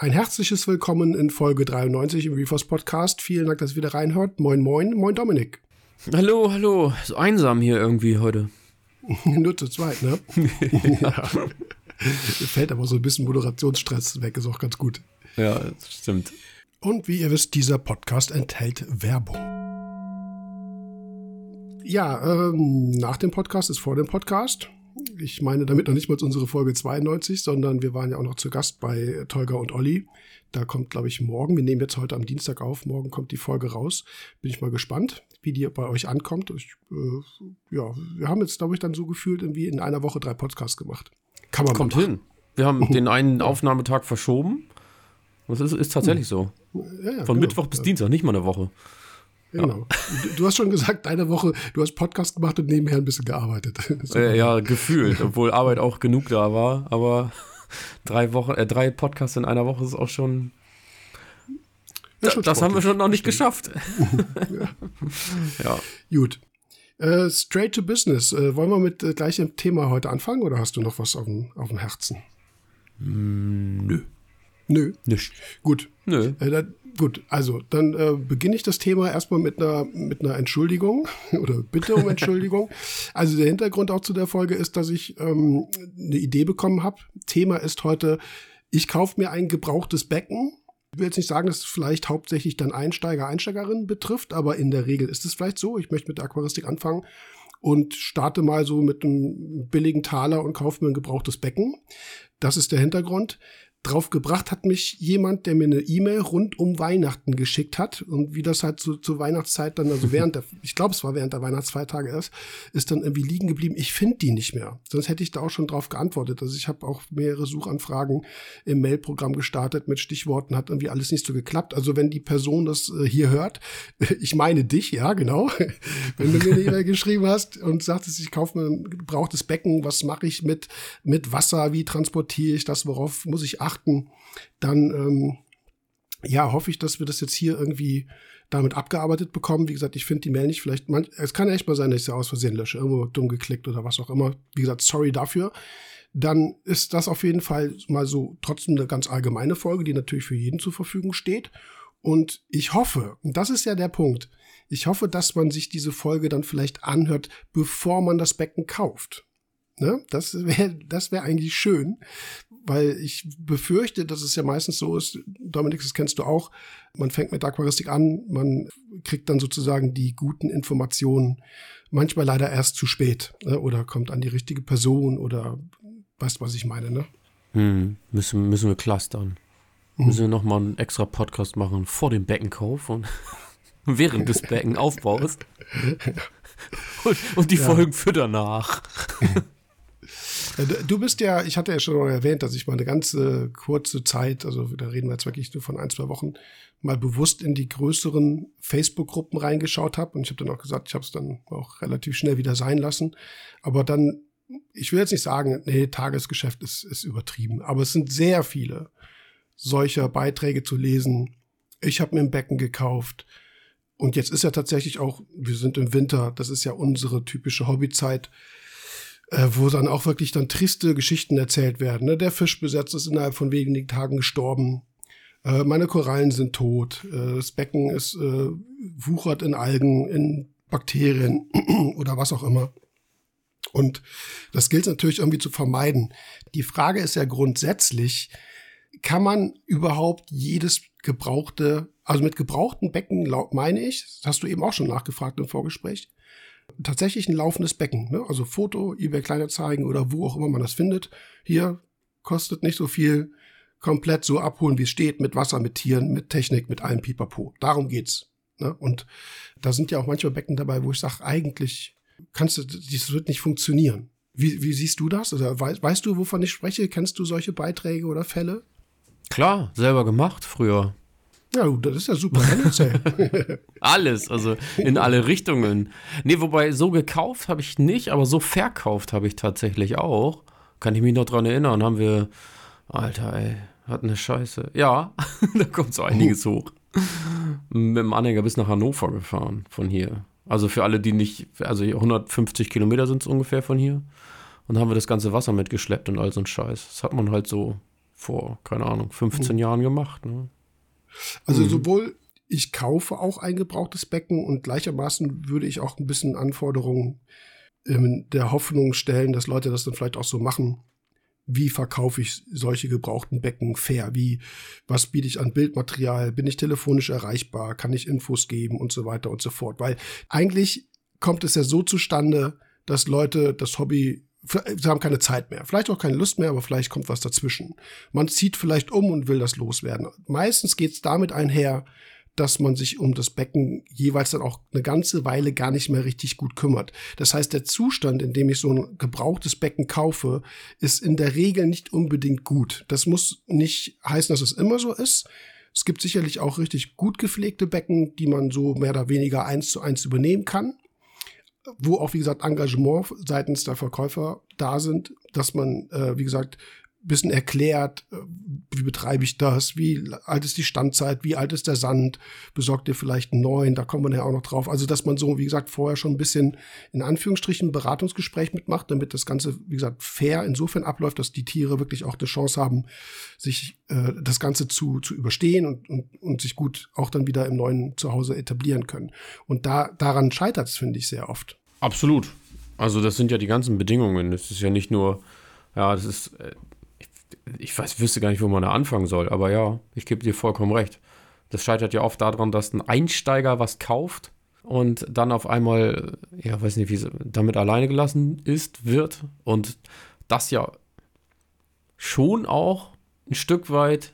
Ein herzliches Willkommen in Folge 93 im Reefers Podcast. Vielen Dank, dass ihr wieder reinhört. Moin, moin, moin, Dominik. Hallo, hallo. So einsam hier irgendwie heute. Nur zu zweit, ne? ja. Fällt aber so ein bisschen Moderationsstress weg, ist auch ganz gut. Ja, das stimmt. Und wie ihr wisst, dieser Podcast enthält Werbung. Ja, ähm, nach dem Podcast ist vor dem Podcast. Ich meine damit noch nicht mal unsere Folge 92, sondern wir waren ja auch noch zu Gast bei Tolga und Olli. Da kommt, glaube ich, morgen. Wir nehmen jetzt heute am Dienstag auf. Morgen kommt die Folge raus. Bin ich mal gespannt, wie die bei euch ankommt. Ich, äh, ja, wir haben jetzt, glaube ich, dann so gefühlt irgendwie in einer Woche drei Podcasts gemacht. Kann man Kommt hin. Wir haben den einen Aufnahmetag verschoben. Das ist, ist tatsächlich so. Ja, ja, Von genau. Mittwoch bis Dienstag, nicht mal eine Woche. Genau. Ja. Du hast schon gesagt, deine Woche, du hast Podcast gemacht und nebenher ein bisschen gearbeitet. Äh, ja, gefühlt, obwohl Arbeit auch genug da war. Aber drei Wochen, äh, drei Podcasts in einer Woche ist auch schon. Ja, schon das haben wir schon noch nicht geschafft. ja. ja. Gut. Äh, straight to business. Äh, wollen wir mit äh, gleichem Thema heute anfangen oder hast du noch was auf dem, auf dem Herzen? Mm, nö. Nö. Nicht. Gut. Nö. Äh, da, gut, also dann äh, beginne ich das Thema erstmal mit einer, mit einer Entschuldigung oder Bitte um Entschuldigung. also der Hintergrund auch zu der Folge ist, dass ich ähm, eine Idee bekommen habe. Thema ist heute, ich kaufe mir ein gebrauchtes Becken ich will jetzt nicht sagen, dass es vielleicht hauptsächlich dann Einsteiger, Einsteigerinnen betrifft, aber in der Regel ist es vielleicht so. Ich möchte mit der Aquaristik anfangen und starte mal so mit einem billigen Taler und kaufe mir ein gebrauchtes Becken. Das ist der Hintergrund drauf gebracht hat mich jemand, der mir eine E-Mail rund um Weihnachten geschickt hat und wie das halt so zur Weihnachtszeit dann, also während der, ich glaube, es war während der Weihnachtsfeiertage erst, ist dann irgendwie liegen geblieben. Ich finde die nicht mehr. Sonst hätte ich da auch schon drauf geantwortet. Also ich habe auch mehrere Suchanfragen im Mailprogramm gestartet mit Stichworten, hat irgendwie alles nicht so geklappt. Also wenn die Person das äh, hier hört, ich meine dich, ja, genau. wenn du mir eine E-Mail geschrieben hast und sagtest, ich kaufe mir ein gebrauchtes Becken, was mache ich mit, mit Wasser, wie transportiere ich das, worauf muss ich achten? Achten, dann ähm, ja, hoffe ich, dass wir das jetzt hier irgendwie damit abgearbeitet bekommen. Wie gesagt, ich finde die Mail nicht vielleicht, man, es kann echt mal sein, dass ich sie aus Versehen lösche, irgendwo dumm geklickt oder was auch immer. Wie gesagt, sorry dafür. Dann ist das auf jeden Fall mal so trotzdem eine ganz allgemeine Folge, die natürlich für jeden zur Verfügung steht. Und ich hoffe, und das ist ja der Punkt, ich hoffe, dass man sich diese Folge dann vielleicht anhört, bevor man das Becken kauft. Ne? Das wäre das wär eigentlich schön, weil ich befürchte, dass es ja meistens so ist, Dominik, das kennst du auch, man fängt mit Aquaristik an, man kriegt dann sozusagen die guten Informationen, manchmal leider erst zu spät ne? oder kommt an die richtige Person oder weißt, was ich meine, ne? Hm, müssen, müssen wir clustern. Hm. Müssen wir nochmal einen extra Podcast machen vor dem Beckenkauf und während des Beckenaufbaus. und, und die ja. Folgen für danach. Äh, du bist ja, ich hatte ja schon mal erwähnt, dass ich mal eine ganze kurze Zeit, also da reden wir jetzt wirklich nur von ein, zwei Wochen, mal bewusst in die größeren Facebook-Gruppen reingeschaut habe. Und ich habe dann auch gesagt, ich habe es dann auch relativ schnell wieder sein lassen. Aber dann, ich will jetzt nicht sagen, nee, Tagesgeschäft ist, ist übertrieben. Aber es sind sehr viele solcher Beiträge zu lesen. Ich habe mir ein Becken gekauft. Und jetzt ist ja tatsächlich auch, wir sind im Winter, das ist ja unsere typische Hobbyzeit äh, wo dann auch wirklich dann triste Geschichten erzählt werden. Ne? Der Fischbesatz ist innerhalb von wenigen Tagen gestorben. Äh, meine Korallen sind tot. Äh, das Becken ist äh, wuchert in Algen, in Bakterien oder was auch immer. Und das gilt natürlich irgendwie zu vermeiden. Die Frage ist ja grundsätzlich, kann man überhaupt jedes gebrauchte, also mit gebrauchten Becken, meine ich, das hast du eben auch schon nachgefragt im Vorgespräch, tatsächlich ein laufendes Becken. Ne? Also Foto, eBay Kleinanzeigen oder wo auch immer man das findet. Hier kostet nicht so viel. Komplett so abholen, wie es steht, mit Wasser, mit Tieren, mit Technik, mit allem Pipapo. Darum geht's. Ne? Und da sind ja auch manchmal Becken dabei, wo ich sage, eigentlich kannst du, das wird nicht funktionieren. Wie, wie siehst du das? Oder weißt, weißt du, wovon ich spreche? Kennst du solche Beiträge oder Fälle? Klar, selber gemacht früher. Ja, das ist ja super. Alles, also in alle Richtungen. Nee, wobei so gekauft habe ich nicht, aber so verkauft habe ich tatsächlich auch. Kann ich mich noch dran erinnern, haben wir, Alter, ey, hat eine Scheiße. Ja, da kommt so einiges hoch. Mit dem Anhänger bis nach Hannover gefahren von hier. Also für alle, die nicht, also 150 Kilometer sind es ungefähr von hier. Und haben wir das ganze Wasser mitgeschleppt und all so ein Scheiß. Das hat man halt so vor, keine Ahnung, 15 mhm. Jahren gemacht. Ne? Also mhm. sowohl ich kaufe auch ein gebrauchtes Becken und gleichermaßen würde ich auch ein bisschen Anforderungen in der Hoffnung stellen, dass Leute das dann vielleicht auch so machen. Wie verkaufe ich solche gebrauchten Becken fair? Wie, was biete ich an Bildmaterial? Bin ich telefonisch erreichbar? Kann ich Infos geben und so weiter und so fort? Weil eigentlich kommt es ja so zustande, dass Leute das Hobby sie haben keine Zeit mehr, vielleicht auch keine Lust mehr, aber vielleicht kommt was dazwischen. Man zieht vielleicht um und will das loswerden. Meistens geht es damit einher, dass man sich um das Becken jeweils dann auch eine ganze Weile gar nicht mehr richtig gut kümmert. Das heißt, der Zustand, in dem ich so ein gebrauchtes Becken kaufe, ist in der Regel nicht unbedingt gut. Das muss nicht heißen, dass es immer so ist. Es gibt sicherlich auch richtig gut gepflegte Becken, die man so mehr oder weniger eins zu eins übernehmen kann wo auch, wie gesagt, Engagement seitens der Verkäufer da sind, dass man, äh, wie gesagt, bisschen erklärt, äh, wie betreibe ich das, wie alt ist die Standzeit, wie alt ist der Sand, besorgt ihr vielleicht einen neuen, da kommt man ja auch noch drauf. Also, dass man so, wie gesagt, vorher schon ein bisschen in Anführungsstrichen ein Beratungsgespräch mitmacht, damit das Ganze, wie gesagt, fair insofern abläuft, dass die Tiere wirklich auch eine Chance haben, sich äh, das Ganze zu, zu überstehen und, und, und sich gut auch dann wieder im neuen Zuhause etablieren können. Und da, daran scheitert es, finde ich, sehr oft. Absolut. Also, das sind ja die ganzen Bedingungen. Es ist ja nicht nur, ja, das ist, äh, ich weiß, wüsste gar nicht, wo man da anfangen soll, aber ja, ich gebe dir vollkommen recht. Das scheitert ja oft daran, dass ein Einsteiger was kauft und dann auf einmal, ja, weiß nicht, wie damit alleine gelassen ist, wird und das ja schon auch ein Stück weit,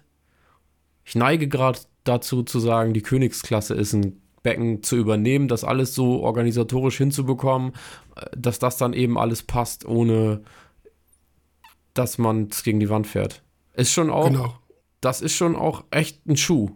ich neige gerade dazu zu sagen, die Königsklasse ist ein Becken zu übernehmen, das alles so organisatorisch hinzubekommen, äh, dass das dann eben alles passt, ohne dass man gegen die Wand fährt. Ist schon auch, genau. das ist schon auch echt ein Schuh.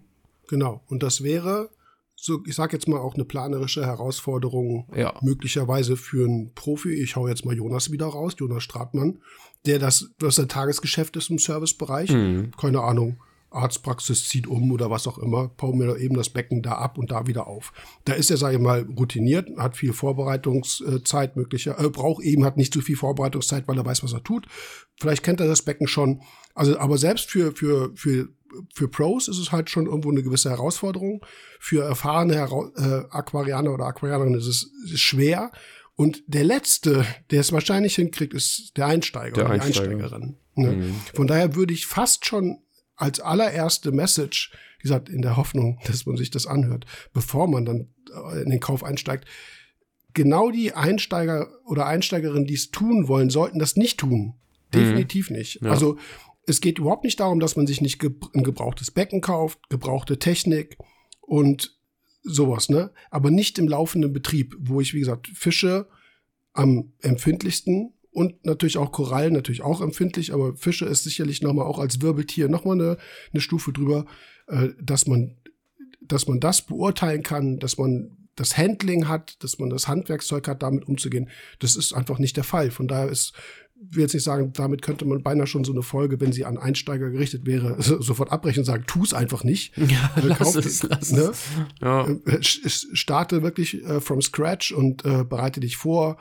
Genau. Und das wäre, so, ich sag jetzt mal auch eine planerische Herausforderung, ja. möglicherweise für einen Profi. Ich hau jetzt mal Jonas wieder raus, Jonas Stratmann, der das, was sein Tagesgeschäft ist im Servicebereich. Mhm. Keine Ahnung Arztpraxis zieht um oder was auch immer, bauen wir eben das Becken da ab und da wieder auf. Da ist er, sage ich mal, routiniert, hat viel Vorbereitungszeit möglicher, äh, braucht eben, hat nicht so viel Vorbereitungszeit, weil er weiß, was er tut. Vielleicht kennt er das Becken schon. Also, aber selbst für, für, für, für Pros ist es halt schon irgendwo eine gewisse Herausforderung. Für erfahrene Hera äh, Aquarianer oder Aquarianerinnen ist es ist schwer. Und der Letzte, der es wahrscheinlich hinkriegt, ist der Einsteiger der oder die Einsteiger. Einsteigerin. Ne? Mhm. Von daher würde ich fast schon als allererste Message, wie gesagt, in der Hoffnung, dass man sich das anhört, bevor man dann äh, in den Kauf einsteigt, genau die Einsteiger oder Einsteigerinnen, die es tun wollen, sollten das nicht tun. Definitiv mhm. nicht. Ja. Also es geht überhaupt nicht darum, dass man sich nicht ein gebrauchtes Becken kauft, gebrauchte Technik und sowas, ne? Aber nicht im laufenden Betrieb, wo ich, wie gesagt, Fische am empfindlichsten und natürlich auch Korallen, natürlich auch empfindlich, aber Fische ist sicherlich nochmal auch als Wirbeltier nochmal eine, eine Stufe drüber, äh, dass man, dass man das beurteilen kann, dass man das Handling hat, dass man das Handwerkszeug hat, damit umzugehen. Das ist einfach nicht der Fall. Von daher ist, ich will jetzt nicht sagen, damit könnte man beinahe schon so eine Folge, wenn sie an Einsteiger gerichtet wäre, sofort abbrechen und sagen, tu es einfach nicht. Ja, äh, lass es, lass ne? es. Ja. Äh, starte wirklich äh, from scratch und äh, bereite dich vor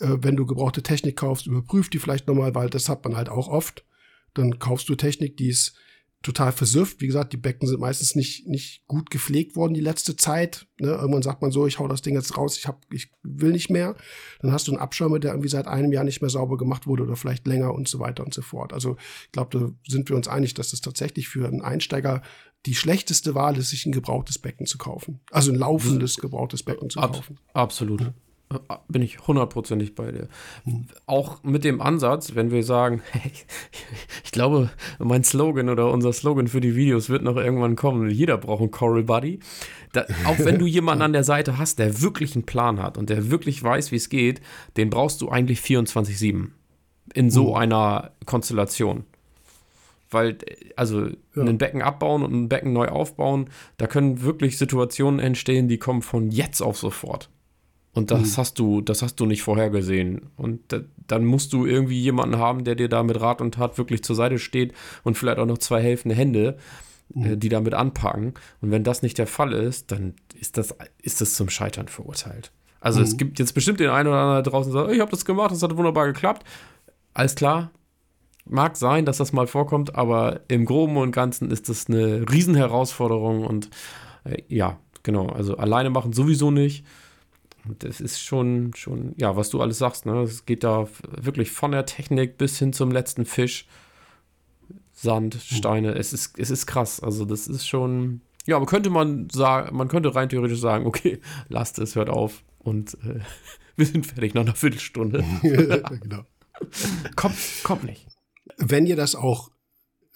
äh, wenn du gebrauchte Technik kaufst, überprüf die vielleicht nochmal, weil das hat man halt auch oft. Dann kaufst du Technik, die ist total versüfft. Wie gesagt, die Becken sind meistens nicht, nicht gut gepflegt worden die letzte Zeit. Ne? Irgendwann sagt man so, ich hau das Ding jetzt raus, ich, hab, ich will nicht mehr. Dann hast du einen Abschirmer, der irgendwie seit einem Jahr nicht mehr sauber gemacht wurde oder vielleicht länger und so weiter und so fort. Also ich glaube, da sind wir uns einig, dass das tatsächlich für einen Einsteiger die schlechteste Wahl ist, sich ein gebrauchtes Becken zu kaufen. Also ein laufendes gebrauchtes Becken zu kaufen. Absolut. Ja. Bin ich hundertprozentig bei dir. Auch mit dem Ansatz, wenn wir sagen, ich glaube, mein Slogan oder unser Slogan für die Videos wird noch irgendwann kommen. Jeder braucht einen Coral Buddy. Da, auch wenn du jemanden an der Seite hast, der wirklich einen Plan hat und der wirklich weiß, wie es geht, den brauchst du eigentlich 24-7 in so mhm. einer Konstellation. Weil, also, ja. ein Becken abbauen und ein Becken neu aufbauen, da können wirklich Situationen entstehen, die kommen von jetzt auf sofort. Und das mhm. hast du, das hast du nicht vorhergesehen. Und da, dann musst du irgendwie jemanden haben, der dir da mit Rat und Tat wirklich zur Seite steht und vielleicht auch noch zwei helfende Hände, mhm. äh, die damit anpacken. Und wenn das nicht der Fall ist, dann ist das, ist das zum Scheitern verurteilt. Also mhm. es gibt jetzt bestimmt den einen oder anderen draußen, der sagt, ich habe das gemacht, das hat wunderbar geklappt. Alles klar, mag sein, dass das mal vorkommt, aber im Groben und Ganzen ist das eine Riesenherausforderung und äh, ja, genau, also alleine machen sowieso nicht. Und das ist schon, schon, ja, was du alles sagst, ne? Es geht da wirklich von der Technik bis hin zum letzten Fisch. Sand, Steine, es ist, es ist krass. Also, das ist schon, ja, aber könnte man sagen, man könnte rein theoretisch sagen, okay, lasst es, hört auf und äh, wir sind fertig nach einer Viertelstunde. genau. kommt, kommt nicht. Wenn ihr das auch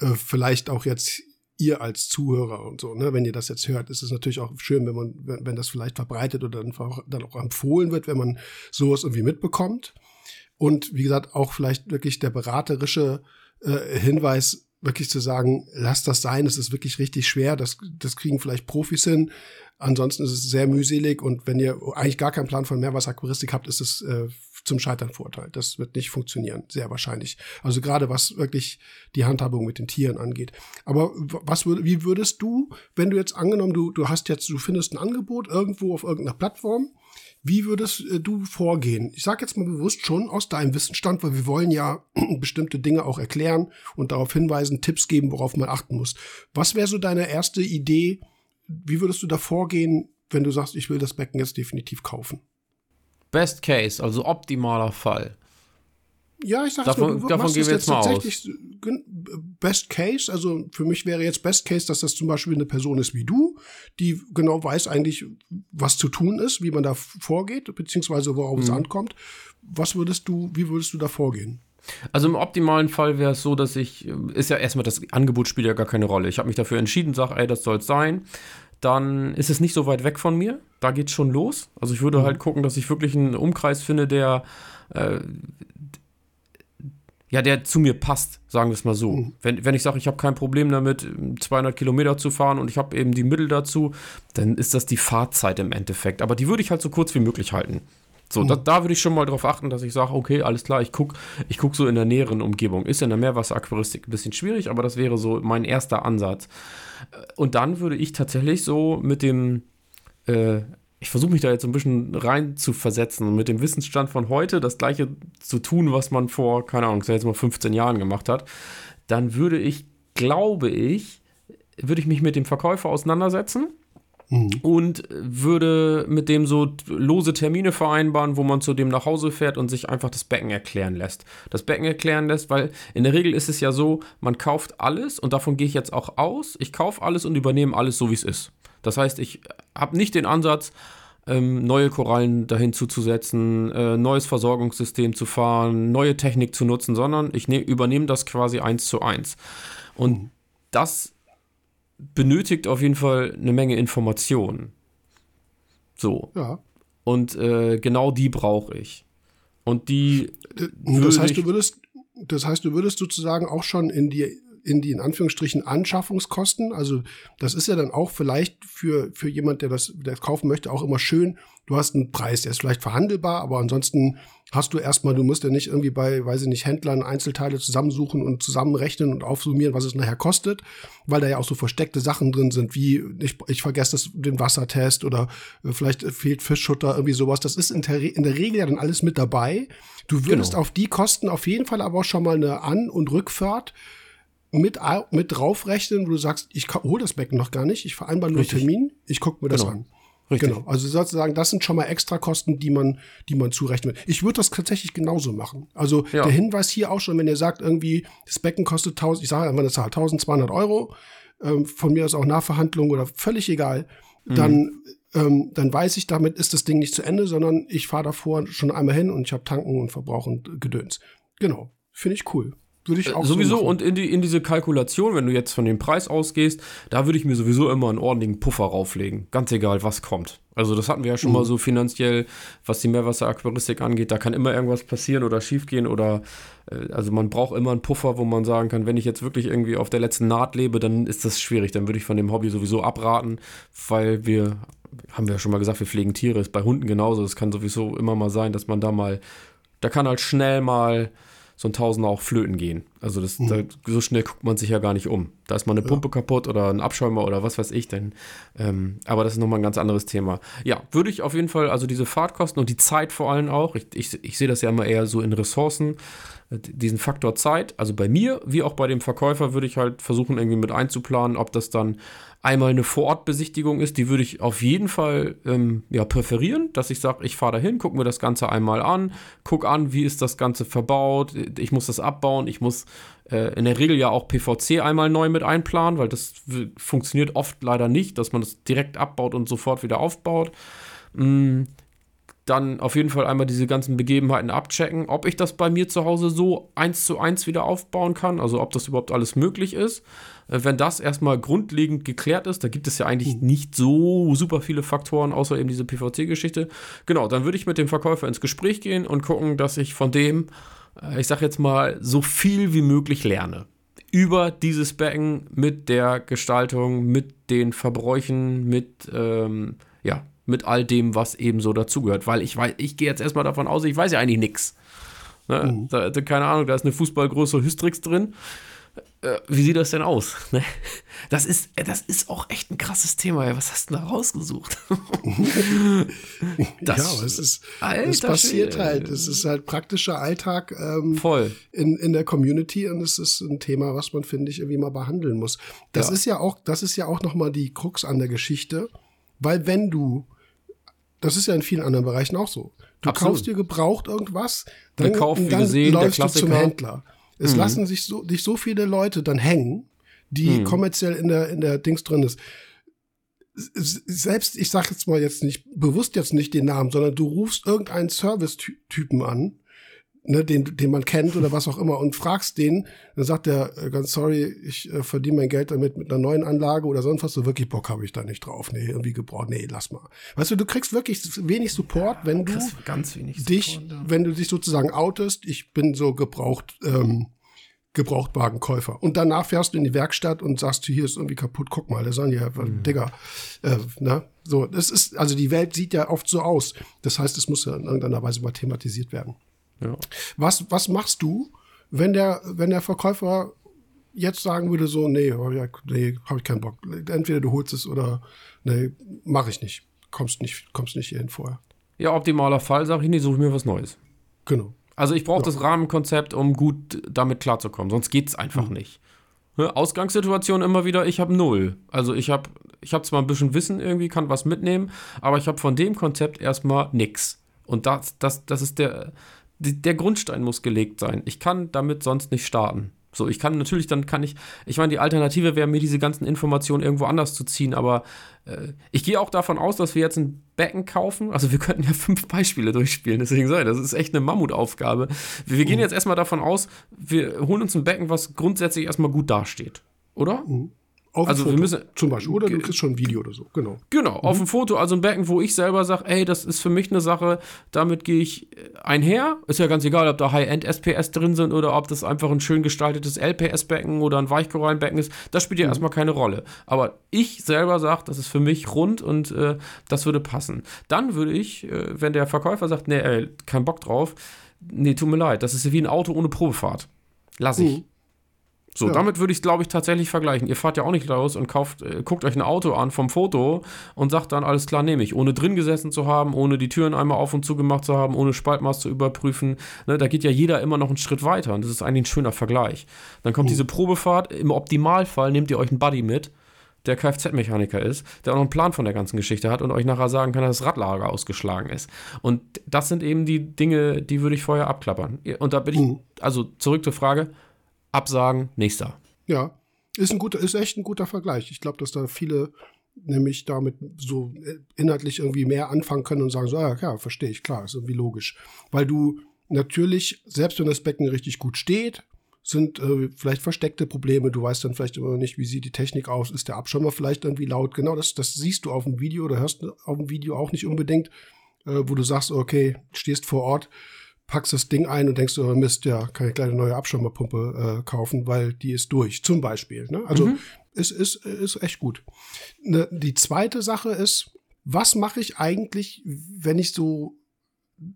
äh, vielleicht auch jetzt ihr als Zuhörer und so, ne, wenn ihr das jetzt hört, ist es natürlich auch schön, wenn man, wenn, wenn das vielleicht verbreitet oder dann auch, dann auch empfohlen wird, wenn man sowas irgendwie mitbekommt. Und wie gesagt, auch vielleicht wirklich der beraterische äh, Hinweis, wirklich zu sagen, lasst das sein, es ist wirklich richtig schwer, das, das kriegen vielleicht Profis hin. Ansonsten ist es sehr mühselig und wenn ihr eigentlich gar keinen Plan von Meerwasseraquaristik habt, ist es äh, zum Scheitern verurteilt. Das wird nicht funktionieren, sehr wahrscheinlich. Also gerade was wirklich die Handhabung mit den Tieren angeht. Aber was würd, wie würdest du, wenn du jetzt angenommen, du, du hast jetzt, du findest ein Angebot irgendwo auf irgendeiner Plattform, wie würdest äh, du vorgehen? Ich sage jetzt mal bewusst schon aus deinem Wissensstand, weil wir wollen ja bestimmte Dinge auch erklären und darauf hinweisen, Tipps geben, worauf man achten muss. Was wäre so deine erste Idee? Wie würdest du da vorgehen, wenn du sagst, ich will das Becken jetzt definitiv kaufen? Best Case, also optimaler Fall. Ja, ich sag davon, mal, du davon gehen wir jetzt, mal aus. Best Case, also für mich wäre jetzt Best Case, dass das zum Beispiel eine Person ist wie du, die genau weiß eigentlich, was zu tun ist, wie man da vorgeht, beziehungsweise worauf mhm. es ankommt. Was würdest du, wie würdest du da vorgehen? Also im optimalen Fall wäre es so, dass ich, ist ja erstmal das Angebot spielt ja gar keine Rolle. Ich habe mich dafür entschieden, sage, ey, das soll es sein dann ist es nicht so weit weg von mir. Da geht es schon los. Also ich würde mhm. halt gucken, dass ich wirklich einen Umkreis finde, der äh, ja, der zu mir passt, sagen wir es mal so. Mhm. Wenn, wenn ich sage, ich habe kein Problem damit, 200 Kilometer zu fahren und ich habe eben die Mittel dazu, dann ist das die Fahrzeit im Endeffekt. Aber die würde ich halt so kurz wie möglich halten. So, mhm. da, da würde ich schon mal darauf achten, dass ich sage, okay, alles klar, ich gucke ich guck so in der näheren Umgebung. Ist in der Meerwasseraquaristik ein bisschen schwierig, aber das wäre so mein erster Ansatz. Und dann würde ich tatsächlich so mit dem, äh, ich versuche mich da jetzt ein bisschen rein zu versetzen und mit dem Wissensstand von heute das gleiche zu tun, was man vor, keine Ahnung, jetzt mal 15 Jahren gemacht hat, dann würde ich, glaube ich, würde ich mich mit dem Verkäufer auseinandersetzen mhm. und würde mit dem so lose Termine vereinbaren, wo man zu dem nach Hause fährt und sich einfach das Becken erklären lässt. Das Becken erklären lässt, weil in der Regel ist es ja so, man kauft alles und davon gehe ich jetzt auch aus. Ich kaufe alles und übernehme alles so, wie es ist. Das heißt, ich habe nicht den Ansatz, ähm, neue Korallen dahin zuzusetzen, äh, neues Versorgungssystem zu fahren, neue Technik zu nutzen, sondern ich ne übernehme das quasi eins zu eins. Und mhm. das benötigt auf jeden Fall eine Menge Informationen. So. Ja. Und äh, genau die brauche ich. Und die. Das heißt, du würdest, das heißt, du würdest sozusagen auch schon in die in die in Anführungsstrichen Anschaffungskosten. Also das ist ja dann auch vielleicht für, für jemand, der das, der das kaufen möchte, auch immer schön. Du hast einen Preis, der ist vielleicht verhandelbar, aber ansonsten hast du erstmal, du musst ja nicht irgendwie bei, weiß ich nicht, Händlern Einzelteile zusammensuchen und zusammenrechnen und aufsummieren, was es nachher kostet, weil da ja auch so versteckte Sachen drin sind, wie ich, ich vergesse das, den Wassertest oder vielleicht fehlt Fischschutter, irgendwie sowas. Das ist in der, in der Regel ja dann alles mit dabei. Du würdest genau. auf die Kosten auf jeden Fall aber auch schon mal eine An- und Rückfahrt mit, mit draufrechnen, wo du sagst, ich hole das Becken noch gar nicht, ich vereinbare nur einen Termin, ich gucke mir das genau. an. Richtig. Genau. Also sozusagen, das sind schon mal Extrakosten, die man, die man zurechnet. Ich würde das tatsächlich genauso machen. Also ja. der Hinweis hier auch schon, wenn ihr sagt, irgendwie, das Becken kostet 1000, ich sage einfach eine Zahl, 1200 Euro, ähm, von mir aus auch Nachverhandlung oder völlig egal, mhm. dann, ähm, dann weiß ich, damit ist das Ding nicht zu Ende, sondern ich fahre davor schon einmal hin und ich habe Tanken und Verbrauch und Gedöns. Genau. Finde ich cool. Würde ich auch Sowieso so und in, die, in diese Kalkulation, wenn du jetzt von dem Preis ausgehst, da würde ich mir sowieso immer einen ordentlichen Puffer rauflegen. Ganz egal, was kommt. Also, das hatten wir ja schon mhm. mal so finanziell, was die Meerwasseraquaristik angeht. Da kann immer irgendwas passieren oder schiefgehen oder, äh, also man braucht immer einen Puffer, wo man sagen kann, wenn ich jetzt wirklich irgendwie auf der letzten Naht lebe, dann ist das schwierig. Dann würde ich von dem Hobby sowieso abraten, weil wir, haben wir ja schon mal gesagt, wir pflegen Tiere. Ist bei Hunden genauso. Es kann sowieso immer mal sein, dass man da mal, da kann halt schnell mal so ein Tausender auch flöten gehen. Also das, mhm. da, so schnell guckt man sich ja gar nicht um. Da ist mal eine Pumpe ja. kaputt oder ein Abschäumer oder was weiß ich denn. Ähm, aber das ist nochmal ein ganz anderes Thema. Ja, würde ich auf jeden Fall, also diese Fahrtkosten und die Zeit vor allem auch, ich, ich, ich sehe das ja immer eher so in Ressourcen. Diesen Faktor Zeit, also bei mir wie auch bei dem Verkäufer, würde ich halt versuchen, irgendwie mit einzuplanen, ob das dann einmal eine Vorortbesichtigung ist, die würde ich auf jeden Fall ähm, ja, präferieren, dass ich sage, ich fahre dahin, gucke mir das Ganze einmal an, gucke an, wie ist das Ganze verbaut, ich muss das abbauen, ich muss äh, in der Regel ja auch PVC einmal neu mit einplanen, weil das funktioniert oft leider nicht, dass man das direkt abbaut und sofort wieder aufbaut. Mm, dann auf jeden Fall einmal diese ganzen Begebenheiten abchecken, ob ich das bei mir zu Hause so eins zu eins wieder aufbauen kann, also ob das überhaupt alles möglich ist. Äh, wenn das erstmal grundlegend geklärt ist, da gibt es ja eigentlich mhm. nicht so super viele Faktoren, außer eben diese PVC-Geschichte. Genau, dann würde ich mit dem Verkäufer ins Gespräch gehen und gucken, dass ich von dem, äh, ich sag jetzt mal, so viel wie möglich lerne. Über dieses Becken mit der Gestaltung, mit den Verbräuchen, mit, ähm, ja, mit all dem, was eben so dazugehört. Weil ich weiß, ich gehe jetzt erstmal davon aus, ich weiß ja eigentlich nichts. Ne? Mhm. Da, da, keine Ahnung, da ist eine Fußballgröße Hystrix drin. Äh, wie sieht das denn aus? Ne? Das, ist, das ist auch echt ein krasses Thema. Was hast du da rausgesucht? das, ja, es ist, es passiert Schwede. halt. Es ist halt praktischer Alltag ähm, Voll. In, in der Community und es ist ein Thema, was man, finde ich, irgendwie mal behandeln muss. Das ja. ist ja auch, das ist ja auch nochmal die Krux an der Geschichte, weil wenn du das ist ja in vielen anderen Bereichen auch so. Du Absolut. kaufst dir gebraucht irgendwas, dann, Kauf, dann gesehen, läufst du zum Händler. Es mhm. lassen sich so, dich so viele Leute dann hängen, die mhm. kommerziell in der, in der Dings drin ist. Selbst, ich sage jetzt mal jetzt nicht, bewusst jetzt nicht den Namen, sondern du rufst irgendeinen Service-Typen an, ne, den, den man kennt oder was auch immer und fragst den, dann sagt er, äh, ganz sorry, ich äh, verdiene mein Geld damit mit einer neuen Anlage oder sonst was, so wirklich Bock habe ich da nicht drauf. Nee, irgendwie gebraucht, nee, lass mal. Weißt du, du kriegst wirklich wenig Support, wenn du ganz wenig dich, Support, ja. wenn du dich sozusagen outest, ich bin so gebraucht, ähm, Gebrauchtwagenkäufer. Und danach fährst du in die Werkstatt und sagst, hier ist irgendwie kaputt, guck mal, der sagen ja, mhm. Digga, äh, ne? So, das ist, also die Welt sieht ja oft so aus. Das heißt, es muss ja in irgendeiner Weise mal thematisiert werden. Ja. Was, was machst du, wenn der, wenn der Verkäufer jetzt sagen würde, so, nee, nee, habe ich keinen Bock. Entweder du holst es oder nee, mache ich nicht. Kommst nicht, kommst nicht hierhin vorher. Ja, optimaler Fall, sage ich nicht, suche mir was Neues. Genau. Also ich brauche ja. das Rahmenkonzept, um gut damit klarzukommen, sonst geht es einfach mhm. nicht. Ausgangssituation immer wieder, ich habe null. Also ich habe ich hab zwar ein bisschen Wissen irgendwie, kann was mitnehmen, aber ich habe von dem Konzept erstmal nichts. Und das, das, das ist der, der Grundstein muss gelegt sein. Ich kann damit sonst nicht starten. So, ich kann natürlich, dann kann ich, ich meine, die Alternative wäre mir diese ganzen Informationen irgendwo anders zu ziehen, aber äh, ich gehe auch davon aus, dass wir jetzt ein Becken kaufen. Also wir könnten ja fünf Beispiele durchspielen, deswegen ich, das ist echt eine Mammutaufgabe. Wir, wir gehen mhm. jetzt erstmal davon aus, wir holen uns ein Becken, was grundsätzlich erstmal gut dasteht, oder? Mhm. Auf also wir müssen zum Beispiel oder du kriegst schon ein Video oder so, genau. Genau, mhm. auf dem Foto, also ein Becken, wo ich selber sage, ey, das ist für mich eine Sache, damit gehe ich äh, einher. Ist ja ganz egal, ob da High-End SPS drin sind oder ob das einfach ein schön gestaltetes LPS-Becken oder ein Weichkorallenbecken ist. Das spielt ja mhm. erstmal keine Rolle. Aber ich selber sage, das ist für mich rund und äh, das würde passen. Dann würde ich, äh, wenn der Verkäufer sagt, nee, ey, kein Bock drauf, nee, tut mir leid, das ist wie ein Auto ohne Probefahrt. Lass ich. Mhm. So, ja. damit würde ich es, glaube ich, tatsächlich vergleichen. Ihr fahrt ja auch nicht raus und kauft, äh, guckt euch ein Auto an vom Foto und sagt dann, alles klar, nehme ich. Ohne drin gesessen zu haben, ohne die Türen einmal auf und zu gemacht zu haben, ohne Spaltmaß zu überprüfen. Ne, da geht ja jeder immer noch einen Schritt weiter und das ist eigentlich ein schöner Vergleich. Dann kommt mhm. diese Probefahrt. Im Optimalfall nehmt ihr euch einen Buddy mit, der Kfz-Mechaniker ist, der auch noch einen Plan von der ganzen Geschichte hat und euch nachher sagen kann, dass das Radlager ausgeschlagen ist. Und das sind eben die Dinge, die würde ich vorher abklappern. Und da bin ich, mhm. also zurück zur Frage, absagen, nächster. Ja, ist ein guter, ist echt ein guter Vergleich. Ich glaube, dass da viele nämlich damit so inhaltlich irgendwie mehr anfangen können und sagen so, ah, ja, verstehe ich, klar, ist irgendwie logisch. Weil du natürlich, selbst wenn das Becken richtig gut steht, sind äh, vielleicht versteckte Probleme. Du weißt dann vielleicht immer noch nicht, wie sieht die Technik aus. Ist der Abschirmer vielleicht irgendwie laut? Genau, das, das siehst du auf dem Video oder hörst auf dem Video auch nicht unbedingt, äh, wo du sagst, okay, stehst vor Ort packst das Ding ein und denkst, oh Mist, ja, kann ich gleich eine neue Abschirmerpumpe äh, kaufen, weil die ist durch, zum Beispiel. Ne? Also mhm. es ist, ist echt gut. Ne, die zweite Sache ist, was mache ich eigentlich, wenn ich so,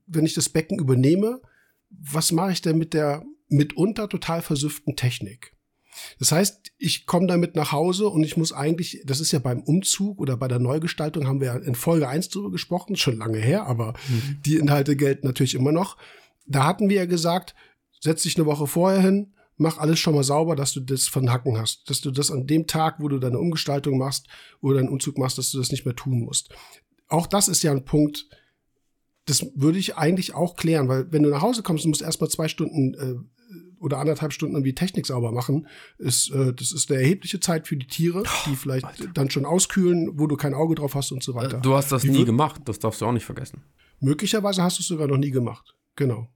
wenn ich das Becken übernehme, was mache ich denn mit der mitunter total versüfften Technik? Das heißt, ich komme damit nach Hause und ich muss eigentlich, das ist ja beim Umzug oder bei der Neugestaltung, haben wir ja in Folge 1 drüber gesprochen, schon lange her, aber mhm. die Inhalte gelten natürlich immer noch da hatten wir ja gesagt, setz dich eine Woche vorher hin, mach alles schon mal sauber, dass du das von Hacken hast. Dass du das an dem Tag, wo du deine Umgestaltung machst oder deinen Umzug machst, dass du das nicht mehr tun musst. Auch das ist ja ein Punkt, das würde ich eigentlich auch klären, weil wenn du nach Hause kommst und musst erstmal zwei Stunden äh, oder anderthalb Stunden irgendwie Technik sauber machen, ist, äh, das ist eine erhebliche Zeit für die Tiere, die oh, vielleicht Alter. dann schon auskühlen, wo du kein Auge drauf hast und so weiter. Du hast das Wie nie gemacht, das darfst du auch nicht vergessen. Möglicherweise hast du es sogar noch nie gemacht. Genau.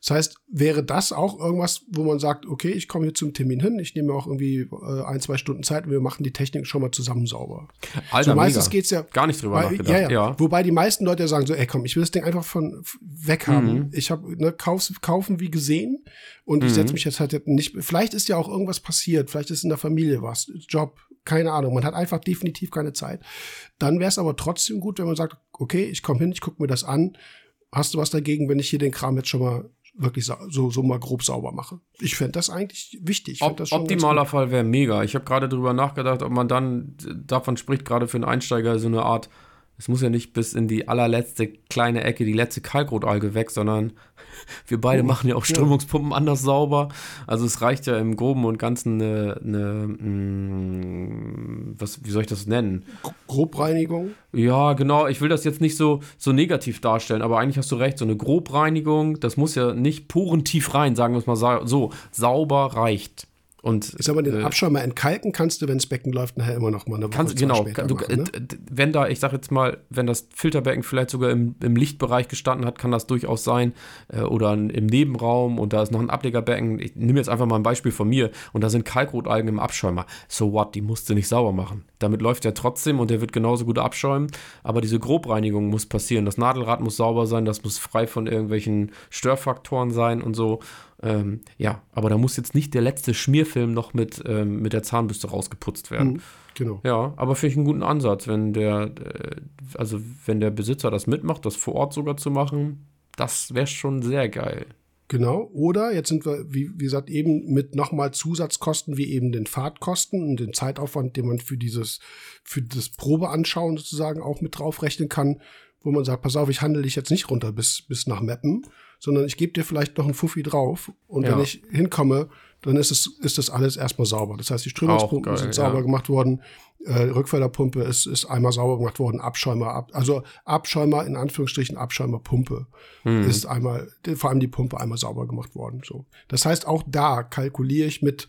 Das heißt, wäre das auch irgendwas, wo man sagt, okay, ich komme hier zum Termin hin, ich nehme auch irgendwie äh, ein, zwei Stunden Zeit und wir machen die Technik schon mal zusammen sauber. Alter, so meistens geht es ja gar nicht drüber weil, nachgedacht. Ja, ja. ja, Wobei die meisten Leute ja sagen so, ey komm, ich will das Ding einfach von weg haben. Mhm. Ich habe ne, kauf, kaufen wie gesehen und mhm. ich setze mich jetzt halt nicht. Vielleicht ist ja auch irgendwas passiert, vielleicht ist in der Familie was, Job, keine Ahnung. Man hat einfach definitiv keine Zeit. Dann wäre es aber trotzdem gut, wenn man sagt, okay, ich komme hin, ich gucke mir das an Hast du was dagegen, wenn ich hier den Kram jetzt schon mal wirklich so, so mal grob sauber mache? Ich fände das eigentlich wichtig. Ob, das optimaler Fall wäre mega. Ich habe gerade drüber nachgedacht, ob man dann davon spricht, gerade für einen Einsteiger so eine Art es muss ja nicht bis in die allerletzte kleine Ecke, die letzte Kalkrotalge weg, sondern wir beide oh, machen ja auch Strömungspumpen anders sauber. Also es reicht ja im Groben und Ganzen eine, eine mm, was, wie soll ich das nennen? Grobreinigung? Ja, genau. Ich will das jetzt nicht so, so negativ darstellen, aber eigentlich hast du recht. So eine Grobreinigung, das muss ja nicht porentief rein, sagen wir es mal so. Sauber reicht. Und, ich sag mal, den äh, Abschäumer entkalken kannst du, wenn das Becken läuft, nachher immer noch mal eine Woche kannst, genau, du, machen, ne? wenn da, ich sag jetzt mal, wenn das Filterbecken vielleicht sogar im, im Lichtbereich gestanden hat, kann das durchaus sein, äh, oder im Nebenraum und da ist noch ein Ablegerbecken. Ich nehme jetzt einfach mal ein Beispiel von mir und da sind Kalkrotalgen im Abschäumer. So what, die musst du nicht sauber machen. Damit läuft der trotzdem und der wird genauso gut abschäumen, aber diese Grobreinigung muss passieren. Das Nadelrad muss sauber sein, das muss frei von irgendwelchen Störfaktoren sein und so. Ähm, ja, aber da muss jetzt nicht der letzte Schmierfilm noch mit, ähm, mit der Zahnbürste rausgeputzt werden. Mhm, genau. Ja, aber finde ich einen guten Ansatz, wenn der, äh, also wenn der Besitzer das mitmacht, das vor Ort sogar zu machen, das wäre schon sehr geil. Genau. Oder jetzt sind wir, wie, wie gesagt, eben mit nochmal Zusatzkosten wie eben den Fahrtkosten und den Zeitaufwand, den man für dieses, für das Probeanschauen sozusagen auch mit draufrechnen kann, wo man sagt, pass auf, ich handle dich jetzt nicht runter bis, bis nach Meppen, sondern ich gebe dir vielleicht noch einen Fuffi drauf und ja. wenn ich hinkomme, dann ist es ist das alles erstmal sauber. Das heißt, die Strömungspumpen geil, sind sauber ja. gemacht worden, äh, Rückförderpumpe ist, ist einmal sauber gemacht worden, Abschäumer, ab, also Abschäumer in Anführungsstrichen Abschäumerpumpe mhm. ist einmal, vor allem die Pumpe einmal sauber gemacht worden. So, das heißt, auch da kalkuliere ich mit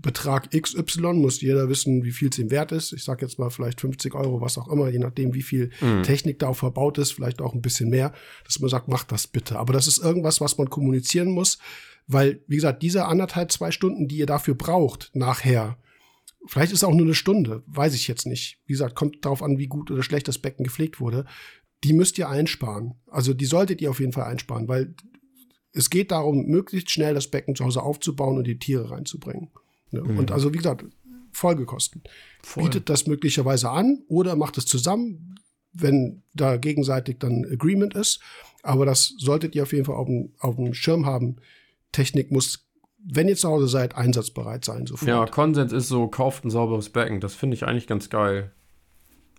Betrag XY, muss jeder wissen, wie viel es ihm wert ist. Ich sage jetzt mal vielleicht 50 Euro, was auch immer, je nachdem, wie viel mhm. Technik da auch verbaut ist, vielleicht auch ein bisschen mehr, dass man sagt, macht das bitte. Aber das ist irgendwas, was man kommunizieren muss, weil, wie gesagt, diese anderthalb, zwei Stunden, die ihr dafür braucht, nachher, vielleicht ist es auch nur eine Stunde, weiß ich jetzt nicht. Wie gesagt, kommt darauf an, wie gut oder schlecht das Becken gepflegt wurde. Die müsst ihr einsparen. Also die solltet ihr auf jeden Fall einsparen, weil es geht darum, möglichst schnell das Becken zu Hause aufzubauen und die Tiere reinzubringen. Ne? Mhm. Und also, wie gesagt, Folgekosten. Voll. Bietet das möglicherweise an oder macht es zusammen, wenn da gegenseitig dann Agreement ist. Aber das solltet ihr auf jeden Fall auf dem, auf dem Schirm haben. Technik muss, wenn ihr zu Hause seid, einsatzbereit sein. Sofort. Ja, Konsens ist so, kauft ein sauberes Becken. Das finde ich eigentlich ganz geil.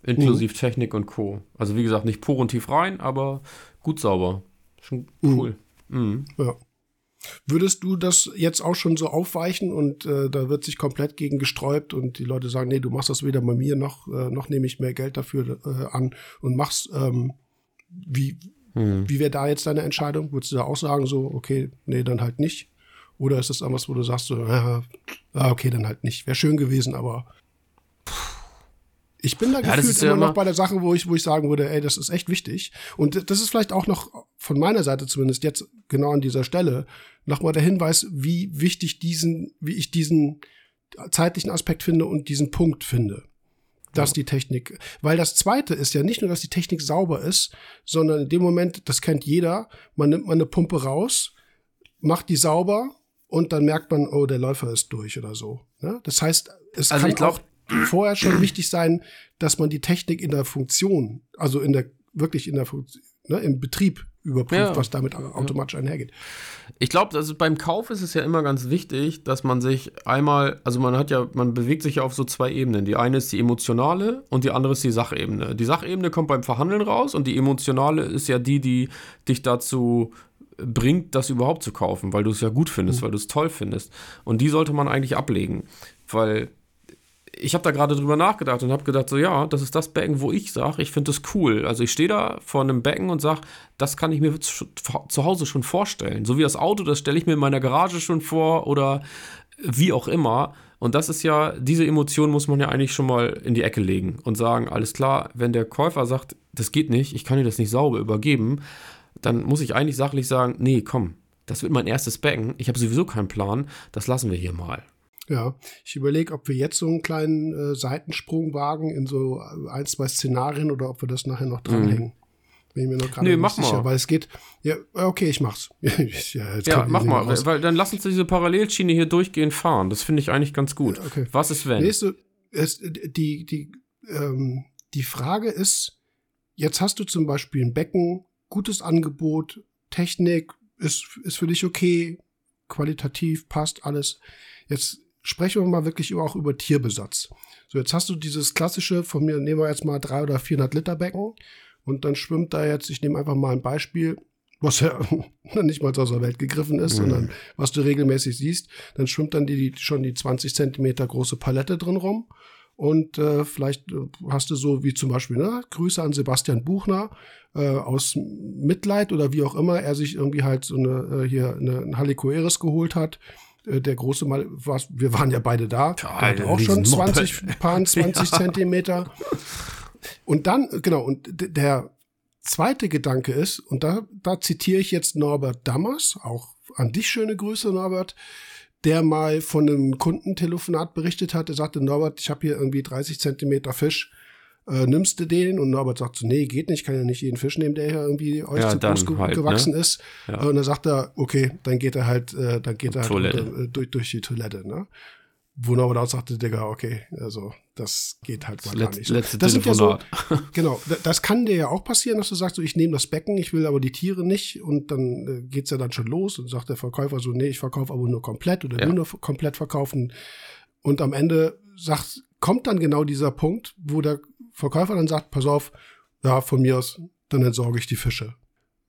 Inklusive mhm. Technik und Co. Also wie gesagt, nicht tief rein, aber gut sauber. Schon mhm. cool. Mhm. Mhm. Ja. Würdest du das jetzt auch schon so aufweichen und äh, da wird sich komplett gegen gesträubt und die Leute sagen, nee, du machst das weder bei mir noch, äh, noch nehme ich mehr Geld dafür äh, an und machst, ähm, wie, hm. wie wäre da jetzt deine Entscheidung? Würdest du da auch sagen, so, okay, nee, dann halt nicht? Oder ist das irgendwas, wo du sagst, so, ja, okay, dann halt nicht. Wäre schön gewesen, aber ich bin da ja, gefühlt immer, immer noch bei der Sache, wo ich, wo ich sagen würde, ey, das ist echt wichtig. Und das ist vielleicht auch noch von meiner Seite zumindest jetzt genau an dieser Stelle nochmal der Hinweis, wie wichtig diesen, wie ich diesen zeitlichen Aspekt finde und diesen Punkt finde. Dass ja. die Technik, weil das zweite ist ja nicht nur, dass die Technik sauber ist, sondern in dem Moment, das kennt jeder, man nimmt mal eine Pumpe raus, macht die sauber und dann merkt man, oh, der Läufer ist durch oder so. Ne? Das heißt, es also kann auch vorher schon wichtig sein, dass man die Technik in der Funktion, also in der wirklich in der Funktion, ne, im Betrieb überprüft, ja. was damit automatisch einhergeht. Ich glaube, also beim Kauf ist es ja immer ganz wichtig, dass man sich einmal, also man hat ja, man bewegt sich ja auf so zwei Ebenen. Die eine ist die emotionale und die andere ist die Sachebene. Die Sachebene kommt beim Verhandeln raus und die emotionale ist ja die, die dich dazu bringt, das überhaupt zu kaufen, weil du es ja gut findest, mhm. weil du es toll findest. Und die sollte man eigentlich ablegen, weil ich habe da gerade drüber nachgedacht und habe gedacht, so ja, das ist das Becken, wo ich sage, ich finde das cool. Also ich stehe da vor einem Becken und sage, das kann ich mir zu, zu Hause schon vorstellen. So wie das Auto, das stelle ich mir in meiner Garage schon vor oder wie auch immer. Und das ist ja, diese Emotion muss man ja eigentlich schon mal in die Ecke legen und sagen, alles klar, wenn der Käufer sagt, das geht nicht, ich kann dir das nicht sauber übergeben, dann muss ich eigentlich sachlich sagen, nee, komm, das wird mein erstes Becken, ich habe sowieso keinen Plan, das lassen wir hier mal. Ja, ich überlege, ob wir jetzt so einen kleinen äh, Seitensprung wagen in so ein, zwei Szenarien oder ob wir das nachher noch dranhängen. Mhm. Bin ich mir noch gerade nee, mach sicher, mal. weil es geht. Ja, okay, ich mach's. ja, ja mach mal, raus. weil dann lass uns diese Parallelschiene hier durchgehend fahren. Das finde ich eigentlich ganz gut. Okay. Was ist wenn? Nächste, es, die, die, ähm, die Frage ist, jetzt hast du zum Beispiel ein Becken, gutes Angebot, Technik ist, ist für dich okay, qualitativ passt alles. Jetzt sprechen wir mal wirklich auch über Tierbesatz. So, jetzt hast du dieses klassische, von mir nehmen wir jetzt mal 300 oder 400 Liter Becken und dann schwimmt da jetzt, ich nehme einfach mal ein Beispiel, was ja nicht mal aus der Welt gegriffen ist, mhm. sondern was du regelmäßig siehst, dann schwimmt dann die, schon die 20 Zentimeter große Palette drin rum. Und äh, vielleicht äh, hast du so wie zum Beispiel, ne, Grüße an Sebastian Buchner äh, aus Mitleid oder wie auch immer, er sich irgendwie halt so eine, äh, hier eine, ein Halicoeris geholt hat der große Mal, was, wir waren ja beide da, der hatte auch schon 20, paar 20 ja. Zentimeter. Und dann, genau, und der zweite Gedanke ist, und da, da zitiere ich jetzt Norbert Dammers, auch an dich schöne Grüße, Norbert, der mal von einem Kundentelefonat berichtet hat. Er sagte, Norbert, ich habe hier irgendwie 30 Zentimeter Fisch äh, nimmst du den? Und Norbert sagt so, nee, geht nicht, kann ja nicht jeden Fisch nehmen, der hier irgendwie euch ja, zu groß ge halt, gewachsen ne? ist. Ja. Und dann sagt er, okay, dann geht er halt, äh, dann geht er halt äh, durch, durch die Toilette, ne? Wo Norbert auch sagte, Digga, okay, also das geht halt mal gar nicht. Letzte das sind ja so, genau, das kann dir ja auch passieren, dass du sagst, so, ich nehme das Becken, ich will aber die Tiere nicht und dann äh, geht's ja dann schon los und sagt der Verkäufer so, nee, ich verkaufe aber nur komplett oder ja. nur komplett verkaufen. Und am Ende sagt, kommt dann genau dieser Punkt, wo der Verkäufer dann sagt, pass auf, ja, von mir aus, dann entsorge ich die Fische.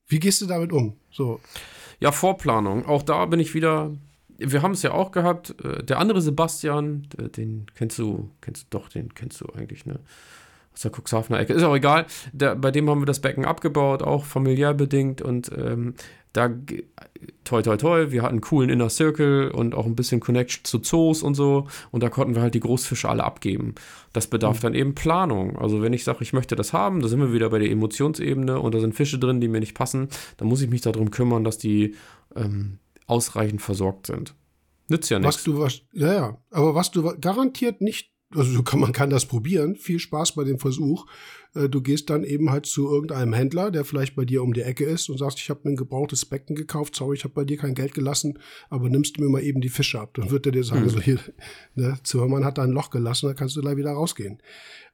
Wie gehst du damit um? So. Ja, Vorplanung. Auch da bin ich wieder. Wir haben es ja auch gehabt. Äh, der andere Sebastian, den kennst du, kennst du doch, den kennst du eigentlich, ne? Aus der Cuxhavener Ecke. Ist auch egal. Der, bei dem haben wir das Becken abgebaut, auch familiär bedingt. Und ähm, da, toi, toi, toi, wir hatten einen coolen Inner Circle und auch ein bisschen Connection zu Zoos und so. Und da konnten wir halt die Großfische alle abgeben. Das bedarf mhm. dann eben Planung. Also, wenn ich sage, ich möchte das haben, da sind wir wieder bei der Emotionsebene und da sind Fische drin, die mir nicht passen, dann muss ich mich darum kümmern, dass die ähm, ausreichend versorgt sind. Nützt ja nichts. Was du, was, ja, ja. Aber was du garantiert nicht also kann, man kann das probieren. Viel Spaß bei dem Versuch. Äh, du gehst dann eben halt zu irgendeinem Händler, der vielleicht bei dir um die Ecke ist und sagst, ich habe mir ein gebrauchtes Becken gekauft, sorry, ich habe bei dir kein Geld gelassen, aber nimmst du mir mal eben die Fische ab. Dann wird er dir sagen, mhm. so hier, ne, Zimmermann hat da ein Loch gelassen, dann kannst du gleich wieder rausgehen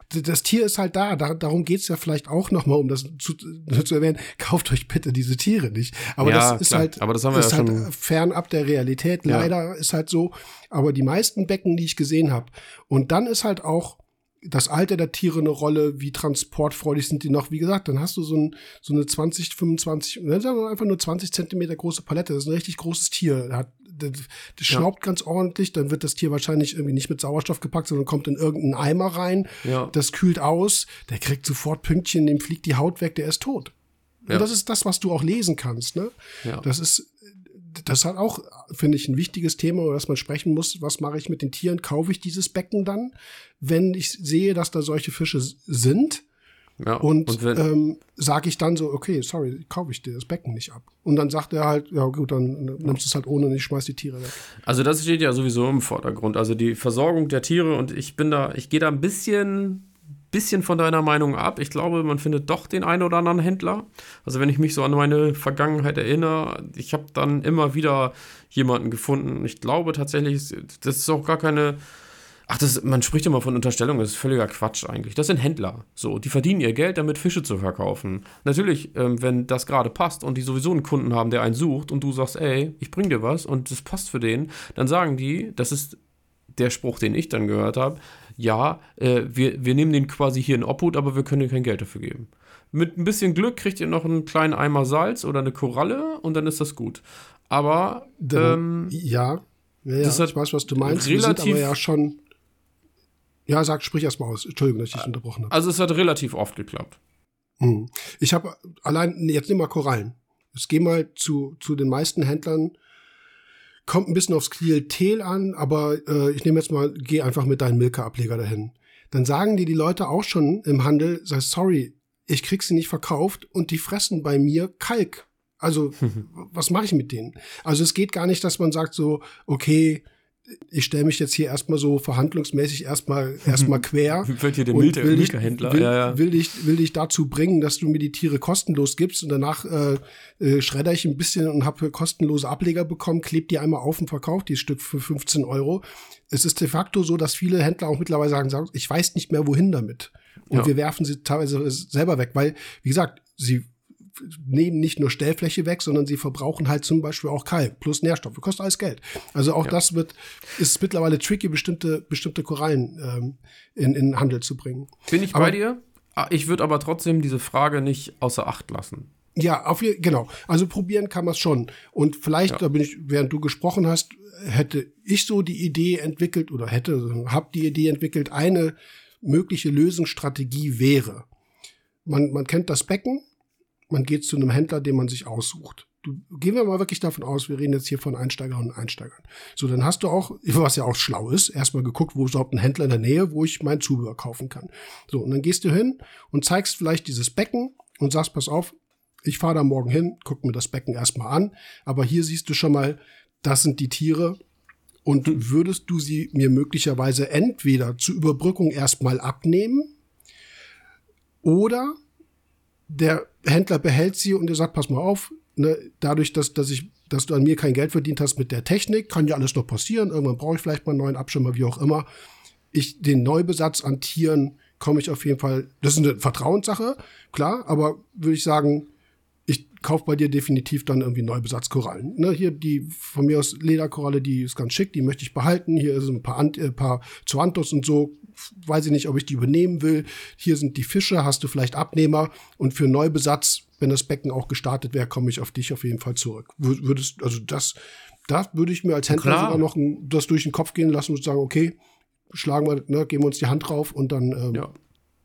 das Tier ist halt da. da darum geht's ja vielleicht auch nochmal, um das zu, zu, erwähnen. Kauft euch bitte diese Tiere nicht. Aber ja, das ist klar. halt, aber das haben wir ist ja halt fernab der Realität. Leider ja. ist halt so. Aber die meisten Becken, die ich gesehen habe, und dann ist halt auch das Alter der Tiere eine Rolle, wie transportfreudig sind die noch. Wie gesagt, dann hast du so, ein, so eine 20, 25, ne, sagen wir einfach nur 20 Zentimeter große Palette. Das ist ein richtig großes Tier. Hat das, das schnaubt ja. ganz ordentlich, dann wird das Tier wahrscheinlich irgendwie nicht mit Sauerstoff gepackt, sondern kommt in irgendeinen Eimer rein, ja. das kühlt aus, der kriegt sofort Pünktchen, dem fliegt die Haut weg, der ist tot. Ja. Und das ist das, was du auch lesen kannst. Ne? Das ist, das hat auch, finde ich, ein wichtiges Thema, über das man sprechen muss. Was mache ich mit den Tieren? Kaufe ich dieses Becken dann, wenn ich sehe, dass da solche Fische sind? Ja, und, und ähm, sage ich dann so, okay, sorry, kaufe ich dir das Becken nicht ab. Und dann sagt er halt, ja gut, dann nimmst du es halt ohne und ich schmeiß die Tiere weg. Also das steht ja sowieso im Vordergrund. Also die Versorgung der Tiere und ich bin da, ich gehe da ein bisschen, bisschen von deiner Meinung ab. Ich glaube, man findet doch den einen oder anderen Händler. Also wenn ich mich so an meine Vergangenheit erinnere, ich habe dann immer wieder jemanden gefunden. Ich glaube tatsächlich, das ist auch gar keine Ach, das, man spricht immer von Unterstellung, das ist völliger Quatsch eigentlich. Das sind Händler. So, die verdienen ihr Geld, damit Fische zu verkaufen. Natürlich, ähm, wenn das gerade passt und die sowieso einen Kunden haben, der einen sucht und du sagst, ey, ich bring dir was und das passt für den, dann sagen die, das ist der Spruch, den ich dann gehört habe, ja, äh, wir, wir nehmen den quasi hier in Obhut, aber wir können dir kein Geld dafür geben. Mit ein bisschen Glück kriegt ihr noch einen kleinen Eimer Salz oder eine Koralle und dann ist das gut. Aber ähm, ja, ja, ja das ich weiß, was du meinst. relativ- Wir sind aber ja schon. Ja, sag, sprich erst mal aus. Entschuldigung, dass ich dich unterbrochen habe. also es hat relativ oft geklappt. Hm. Ich habe allein, jetzt nimm mal Korallen. Jetzt geh mal zu, zu den meisten Händlern. Kommt ein bisschen aufs Klientel an, aber äh, ich nehme jetzt mal, geh einfach mit deinem Milka-Ableger dahin. Dann sagen dir die Leute auch schon im Handel, sag, sorry, ich krieg sie nicht verkauft und die fressen bei mir Kalk. Also, was mache ich mit denen? Also es geht gar nicht, dass man sagt so, okay, ich stelle mich jetzt hier erstmal so verhandlungsmäßig erstmal erstmal quer Wird hier der und Milka- will dich, Milka-Händler, will, ja, ja. will, dich, will dich dazu bringen, dass du mir die Tiere kostenlos gibst und danach äh, äh, schredder ich ein bisschen und habe kostenlose Ableger bekommen, kleb die einmal auf und verkauf die Stück für 15 Euro. Es ist de facto so, dass viele Händler auch mittlerweile sagen, sagen ich weiß nicht mehr, wohin damit. Und Ja. wir werfen sie teilweise selber weg, weil, wie gesagt, sie nehmen nicht nur Stellfläche weg, sondern sie verbrauchen halt zum Beispiel auch Kalk plus Nährstoffe. Kostet alles Geld. Also auch Ja. das wird, ist mittlerweile tricky, bestimmte, bestimmte Korallen ähm, in, in Handel zu bringen. Bin ich Aber- bei dir? Ah, Ich würde aber trotzdem diese Frage nicht außer Acht lassen. Ja, auf genau. Also probieren kann man es schon. Und vielleicht, Ja. da bin ich, während du gesprochen hast, hätte ich so die Idee entwickelt oder hätte, hab die Idee entwickelt, eine mögliche Lösungsstrategie wäre. Man, man kennt das Becken, man geht zu einem Händler, den man sich aussucht. Du, gehen wir mal wirklich davon aus, wir reden jetzt hier von Einsteigerinnen und Einsteigern. So, dann hast du auch, was ja auch schlau ist, erstmal geguckt, wo ist überhaupt ein Händler in der Nähe, wo ich mein Zubehör kaufen kann. So, und dann gehst du hin und zeigst vielleicht dieses Becken und sagst, pass auf, ich fahre da morgen hin, guck mir das Becken erstmal an, aber hier siehst du schon mal, das sind die Tiere. Und würdest du sie mir möglicherweise entweder zur Überbrückung erstmal abnehmen oder der Händler behält sie und er sagt, pass mal auf, ne, dadurch, dass, dass ich, dass du an mir kein Geld verdient hast mit der Technik, kann ja alles noch passieren. Irgendwann brauche ich vielleicht mal einen neuen Abschirmer, wie auch immer. Ich, den Neubesatz an Tieren komme ich auf jeden Fall, das ist eine Vertrauenssache, klar, aber würde ich sagen, ich kaufe bei dir definitiv dann irgendwie Neubesatzkorallen. Ne, hier die von mir aus Lederkoralle, die ist ganz schick, die möchte ich behalten. Hier sind ein paar, Ant, äh, paar Zoanthus und so. Weiß ich nicht, ob ich die übernehmen will. Hier sind die Fische, hast du vielleicht Abnehmer. Und für Neubesatz, wenn das Becken auch gestartet wäre, komme ich auf dich auf jeden Fall zurück. Wür- Würdest, also das, da würde ich mir als Händler Klar. sogar noch ein, das durch den Kopf gehen lassen und sagen, okay, schlagen wir, ne, geben wir uns die Hand drauf und dann ähm, Ja.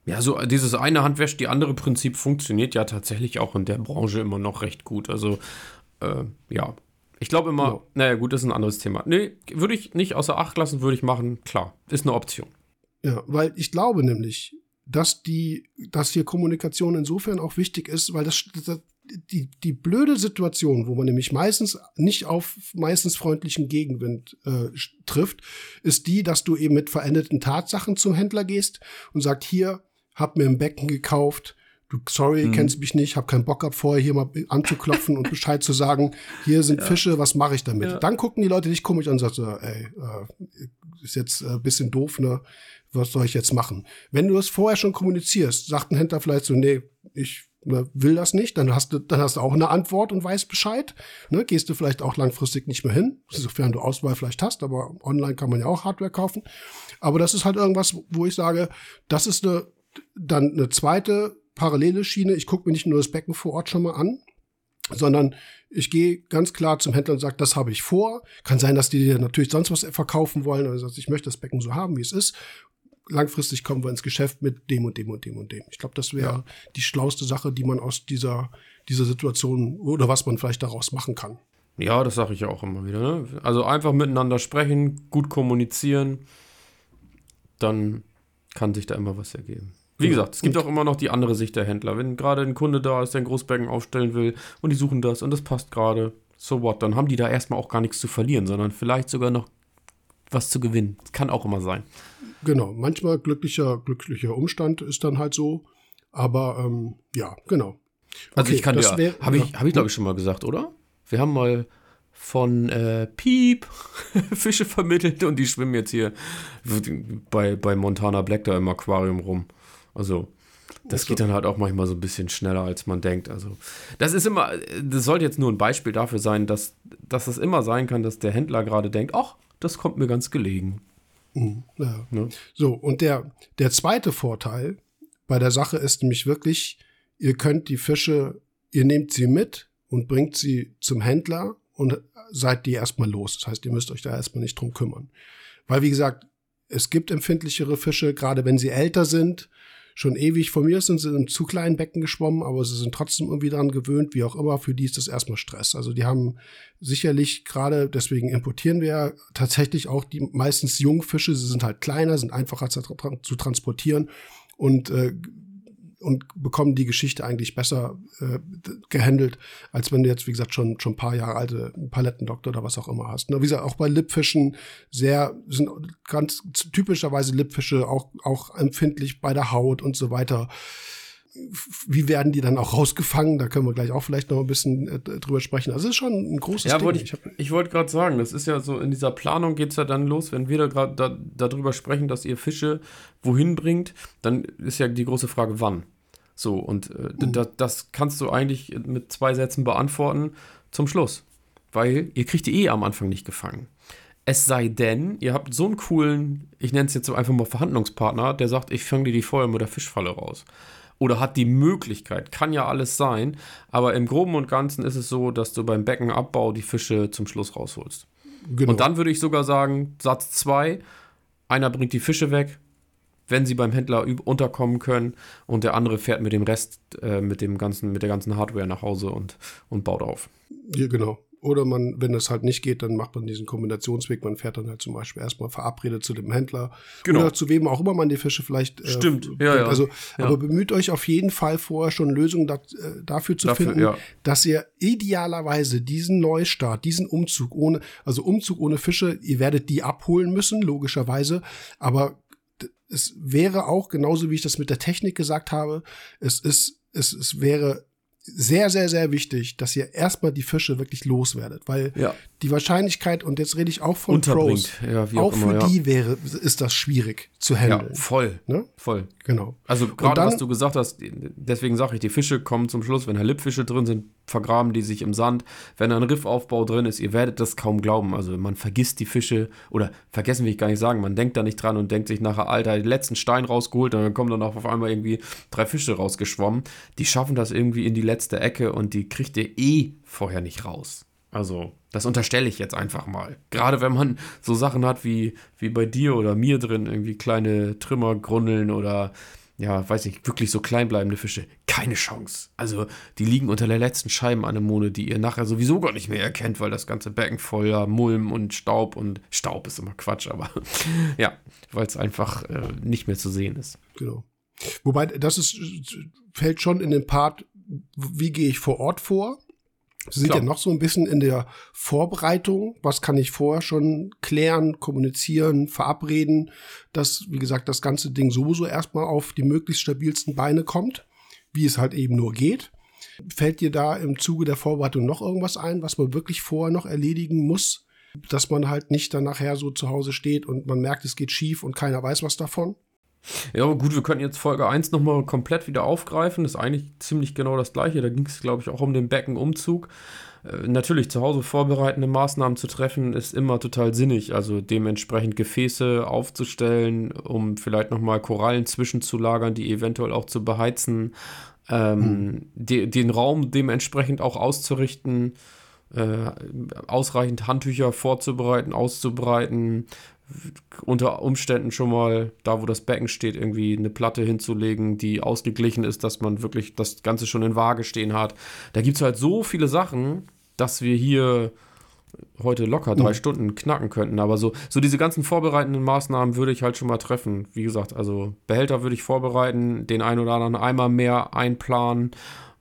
Ja, so dieses eine Hand wäscht die andere Prinzip funktioniert ja tatsächlich auch in der Branche immer noch recht gut. Also, äh, ja. Ich glaube immer, Ja. naja, gut, das ist ein anderes Thema. Nee, würde ich nicht außer Acht lassen, würde ich machen. Klar, ist eine Option. Ja, weil ich glaube nämlich, dass die, dass hier Kommunikation insofern auch wichtig ist, weil das, das die, die blöde Situation, wo man nämlich meistens nicht auf meistens freundlichen Gegenwind äh, trifft, ist die, dass du eben mit veränderten Tatsachen zum Händler gehst und sagt, hier, hab mir ein Becken gekauft, du, sorry, Mhm. kennst mich nicht, hab keinen Bock gehabt, vorher hier mal anzuklopfen und Bescheid zu sagen, hier sind Fische, was mache ich damit? Ja. Dann gucken die Leute dich komisch an und sagen, so, ey, äh, ist jetzt ein äh, bisschen doof, ne? Was soll ich jetzt machen? Wenn du es vorher schon kommunizierst, sagt ein Händler vielleicht so, nee, ich ne, will das nicht, dann hast du, dann hast du auch eine Antwort und weißt Bescheid. Ne? Gehst du vielleicht auch langfristig nicht mehr hin, sofern du Auswahl vielleicht hast, aber online kann man ja auch Hardware kaufen. Aber das ist halt irgendwas, wo ich sage, das ist eine, dann eine zweite parallele Schiene. Ich gucke mir nicht nur das Becken vor Ort schon mal an, sondern ich gehe ganz klar zum Händler und sage, das habe ich vor. Kann sein, dass die dir natürlich sonst was verkaufen wollen. Also ich möchte das Becken so haben, wie es ist. Langfristig kommen wir ins Geschäft mit dem und dem und dem und dem. Ich glaube, das wäre die schlauste Sache, die man aus dieser, dieser Situation oder was man vielleicht daraus machen kann. Ja, das sage ich ja auch immer wieder. Ne? Also einfach miteinander sprechen, gut kommunizieren, dann kann sich da immer was ergeben. Wie Ja. gesagt, es gibt auch immer noch die andere Sicht der Händler. Wenn gerade ein Kunde da ist, der ein Großbecken aufstellen will und die suchen das und das passt gerade, so what, dann haben die da erstmal auch gar nichts zu verlieren, sondern vielleicht sogar noch was zu gewinnen. Das kann auch immer sein. Genau, manchmal glücklicher, glücklicher Umstand ist dann halt so. Aber ähm, ja, genau. Also Okay, ich kann das wär- habe ich, ja. hab ich glaube ich schon mal gesagt, oder? Wir haben mal von äh, Piep Fische vermittelt und die schwimmen jetzt hier bei, bei Montana Black da im Aquarium rum. Also das Ach so. geht dann halt auch manchmal so ein bisschen schneller, als man denkt. Also das ist immer, das sollte jetzt nur ein Beispiel dafür sein, dass, dass es immer sein kann, dass der Händler gerade denkt, ach, das kommt mir ganz gelegen. Mhm, ja. Ne? So, und der, der zweite Vorteil bei der Sache ist nämlich wirklich, ihr könnt die Fische, ihr nehmt sie mit und bringt sie zum Händler und seid die erstmal los. Das heißt, ihr müsst euch da erstmal nicht drum kümmern. Weil, wie gesagt, es gibt empfindlichere Fische, gerade wenn sie älter sind, schon ewig von mir sind sie in einem zu kleinen Becken geschwommen, aber sie sind trotzdem irgendwie daran gewöhnt, wie auch immer, für die ist das erstmal Stress. Also die haben sicherlich gerade, deswegen importieren wir tatsächlich auch die meistens Jungfische, sie sind halt kleiner, sind einfacher zu, zu transportieren. Und äh, und bekommen die Geschichte eigentlich besser äh, gehandelt, als wenn du jetzt, wie gesagt, schon schon ein paar Jahre alte Palettendoktor oder was auch immer hast. Ne? Wie gesagt, auch bei Lippfischen sehr, sind ganz typischerweise Lippfische auch, auch empfindlich bei der Haut und so weiter. Wie werden die dann auch rausgefangen? Da können wir gleich auch vielleicht noch ein bisschen äh, drüber sprechen. Also es ist schon ein großes ja, Ding. Wollte ich ich wollte gerade sagen, das ist ja so, in dieser Planung geht es ja dann los, wenn wir da gerade da, darüber sprechen, dass ihr Fische wohin bringt, dann ist ja die große Frage, wann. So, und äh, mhm. das, das kannst du eigentlich mit zwei Sätzen beantworten zum Schluss. Weil ihr kriegt die eh am Anfang nicht gefangen. Es sei denn, ihr habt so einen coolen, ich nenne es jetzt einfach mal Verhandlungspartner, der sagt, ich fange dir die der Fischfalle raus. Oder hat die Möglichkeit, kann ja alles sein, aber im Groben und Ganzen ist es so, dass du beim Beckenabbau die Fische zum Schluss rausholst. Genau. Und dann würde ich sogar sagen, Satz 2, einer bringt die Fische weg, wenn sie beim Händler unterkommen können und der andere fährt mit dem Rest, äh, mit dem ganzen, mit der ganzen Hardware nach Hause und, und baut auf. Ja, genau. Oder man, wenn das halt nicht geht, dann macht man diesen Kombinationsweg. Man fährt dann halt zum Beispiel erstmal verabredet zu dem Händler. Genau. Oder zu wem auch immer man die Fische vielleicht. Äh, Stimmt, ja, ja. Also, ja. aber bemüht euch auf jeden Fall vorher schon Lösungen dat, äh, dafür zu dafür, finden, ja. dass ihr idealerweise diesen Neustart, diesen Umzug ohne, also Umzug ohne Fische, ihr werdet die abholen müssen, logischerweise. Aber es wäre auch, genauso wie ich das mit der Technik gesagt habe, es ist, es, es wäre sehr, sehr, sehr wichtig, dass ihr erstmal die Fische wirklich loswerdet, weil ja. die Wahrscheinlichkeit, und jetzt rede ich auch von Pros, ja, auch, auch immer, für ja. die wäre, ist das schwierig zu handeln. Ja, voll. Ne? Voll. Genau. Also gerade was du gesagt hast, deswegen sage ich, die Fische kommen zum Schluss, wenn da Lippfische drin sind, vergraben die sich im Sand. Wenn da ein Riffaufbau drin ist, ihr werdet das kaum glauben. Also man vergisst die Fische, oder vergessen will ich gar nicht sagen, man denkt da nicht dran und denkt sich nachher, Alter, den letzten Stein rausgeholt und dann kommen dann auch auf einmal irgendwie drei Fische rausgeschwommen. Die schaffen das irgendwie in die letzte Ecke und die kriegt ihr eh vorher nicht raus. Also, das unterstelle ich jetzt einfach mal. Gerade wenn man so Sachen hat wie, wie bei dir oder mir drin, irgendwie kleine Trümmergrundeln oder ja, weiß nicht, wirklich so kleinbleibende Fische, keine Chance. Also, die liegen unter der letzten Scheibenanemone, die ihr nachher sowieso gar nicht mehr erkennt, weil das ganze Becken voller Mulm und Staub und Staub ist immer Quatsch, aber ja, weil es einfach äh, nicht mehr zu sehen ist. Genau. Wobei, das ist, fällt schon in den Part, wie gehe ich vor Ort vor? Sie sind ja noch so ein bisschen in der Vorbereitung. Was kann ich vorher schon klären, kommunizieren, verabreden, dass, wie gesagt, das ganze Ding sowieso erstmal auf die möglichst stabilsten Beine kommt, wie es halt eben nur geht. Fällt dir da im Zuge der Vorbereitung noch irgendwas ein, was man wirklich vorher noch erledigen muss, dass man halt nicht dann nachher so zu Hause steht und man merkt, es geht schief und keiner weiß was davon? Ja, aber gut, wir können jetzt Folge 1 nochmal komplett wieder aufgreifen. Das ist eigentlich ziemlich genau das gleiche. Da ging es, glaube ich, auch um den Beckenumzug. Äh, natürlich, zu Hause vorbereitende Maßnahmen zu treffen, ist immer total sinnig. Also dementsprechend Gefäße aufzustellen, um vielleicht nochmal Korallen zwischenzulagern, die eventuell auch zu beheizen. Ähm, hm. de den Raum dementsprechend auch auszurichten. Äh, ausreichend Handtücher vorzubereiten, auszubreiten, unter Umständen schon mal da, wo das Becken steht, irgendwie eine Platte hinzulegen, die ausgeglichen ist, dass man wirklich das Ganze schon in Waage stehen hat. Da gibt es halt so viele Sachen, dass wir hier heute locker drei mhm. Stunden knacken könnten. Aber so, so diese ganzen vorbereitenden Maßnahmen würde ich halt schon mal treffen. Wie gesagt, also Behälter würde ich vorbereiten, den einen oder anderen Eimer mehr einplanen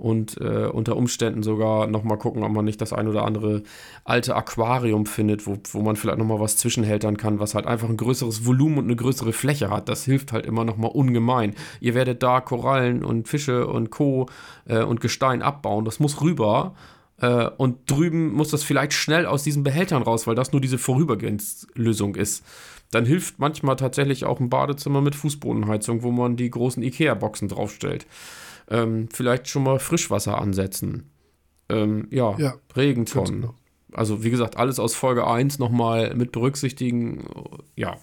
und äh, unter Umständen sogar nochmal gucken, ob man nicht das ein oder andere alte Aquarium findet, wo, wo man vielleicht nochmal was zwischenhältern kann, was halt einfach ein größeres Volumen und eine größere Fläche hat. Das hilft halt immer nochmal ungemein. Ihr werdet da Korallen und Fische und Co. Äh, und Gestein abbauen. Das muss rüber. Äh, und drüben muss das vielleicht schnell aus diesen Behältern raus, weil das nur diese Vorübergehenslösung ist. Dann hilft manchmal tatsächlich auch ein Badezimmer mit Fußbodenheizung, wo man die großen Ikea-Boxen draufstellt ähm, vielleicht schon mal Frischwasser ansetzen. Ähm, ja, ja, Regentonnen. Also wie gesagt, alles aus Folge 1 nochmal mit berücksichtigen. Ja,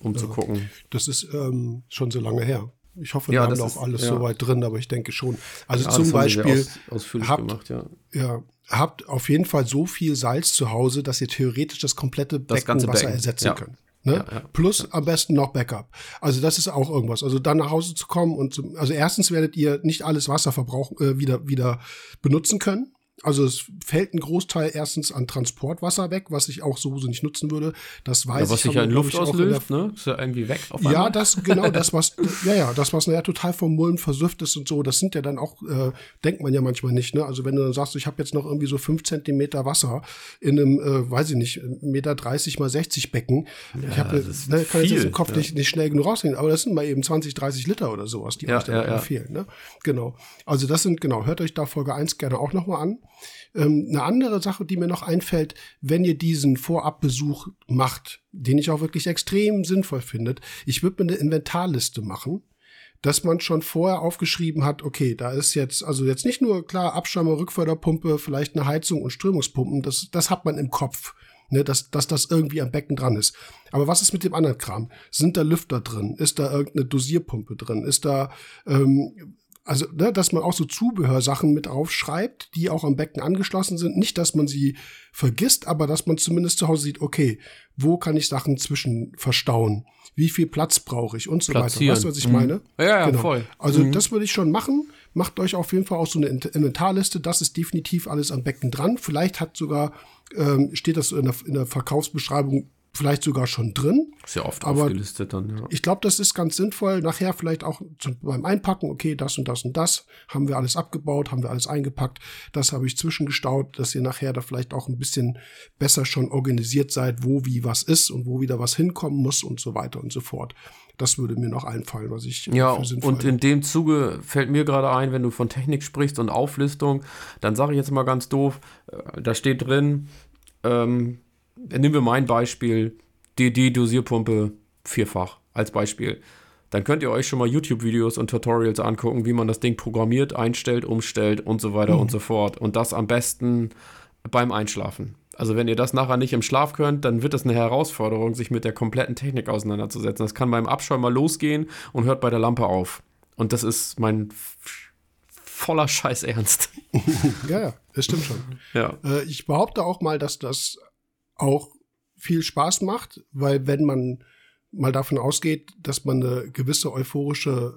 um ja. zu gucken. Das ist ähm, schon so lange her. Ich hoffe, wir ja, haben auch alles ja. soweit drin, aber ich denke schon. Also zum Beispiel aus, habt, gemacht, ja. habt auf jeden Fall so viel Salz zu Hause, dass ihr theoretisch das komplette das Beckenwasser Becken. ersetzen könnt. Ne? Ja, ja, Plus ja. am besten noch Backup. Also das ist auch irgendwas. Also dann nach Hause zu kommen und zu, also erstens werdet ihr nicht alles Wasserverbrauch äh, wieder wieder benutzen können. Also es fällt ein Großteil erstens an Transportwasser weg, was ich auch so nicht nutzen würde. Das weiß ja, was ich. Was sich ja in Luft auslöst, ne? Ist ja irgendwie weg auf einmal. Ja, das, genau, das, was, ja, ja, das, was naja total vom Mullen versüfft ist und so, das sind ja dann auch, äh, denkt man ja manchmal nicht, ne? Also wenn du dann sagst, ich habe jetzt noch irgendwie so fünf Zentimeter Wasser in einem, äh, weiß ich nicht, Meter 30 mal 60 Becken. Ja, ich habe, ne, kann viel, jetzt im Kopf ja. nicht, nicht schnell genug rausnehmen, aber das sind mal eben 20, 30 Liter oder sowas, die ja, euch dann ja, fehlen, ne? Genau. Also das sind, genau, hört euch da Folge 1 gerne auch nochmal an. Ähm, eine andere Sache, die mir noch einfällt, wenn ihr diesen Vorabbesuch macht, den ich auch wirklich extrem sinnvoll finde, ich würde mir eine Inventarliste machen, dass man schon vorher aufgeschrieben hat, okay, da ist jetzt, also jetzt nicht nur klar Abschirmer, Rückförderpumpe, vielleicht eine Heizung und Strömungspumpen, das, das hat man im Kopf. Ne, dass, dass das irgendwie am Becken dran ist. Aber was ist mit dem anderen Kram? Sind da Lüfter drin? Ist da irgendeine Dosierpumpe drin? Ist da ähm, also, ne, dass man auch so Zubehörsachen mit aufschreibt, die auch am Becken angeschlossen sind. Nicht, dass man sie vergisst, aber dass man zumindest zu Hause sieht, okay, wo kann ich Sachen zwischen verstauen? Wie viel Platz brauche ich und so Platzieren. weiter. Weißt du, was ich mhm. meine? Ja, ja, genau. voll. Also, mhm. das würde ich schon machen. Macht euch auf jeden Fall auch so eine Inventarliste. Das ist definitiv alles am Becken dran. Vielleicht hat sogar, ähm, steht das in der, in der Verkaufsbeschreibung vielleicht sogar schon drin. Sehr oft aber aufgelistet dann, ja. Ich glaube, das ist ganz sinnvoll. Nachher vielleicht auch zum, beim Einpacken, okay, das und das und das haben wir alles abgebaut, haben wir alles eingepackt, das habe ich zwischengestaut, dass ihr nachher da vielleicht auch ein bisschen besser schon organisiert seid, wo wie was ist und wo wieder was hinkommen muss und so weiter und so fort. Das würde mir noch einfallen, was ich ja und in dem Zuge fällt mir gerade ein, wenn du von Technik sprichst und Auflistung, dann sage ich jetzt mal ganz doof, äh, da steht drin ähm, nehmen wir mein Beispiel, die Dosierpumpe vierfach als Beispiel. Dann könnt ihr euch schon mal YouTube-Videos und Tutorials angucken, wie man das Ding programmiert, einstellt, umstellt und so weiter mhm. und so fort. Und das am besten beim Einschlafen. Also wenn ihr das nachher nicht im Schlaf könnt, dann wird das eine Herausforderung, sich mit der kompletten Technik auseinanderzusetzen. Das kann beim Abschäumen mal losgehen und hört bei der Lampe auf. Und das ist mein voller Scheiß Ernst. ja, ja, das stimmt schon. Ja. Äh, ich behaupte auch mal, dass das auch viel Spaß macht, weil wenn man mal davon ausgeht, dass man eine gewisse euphorische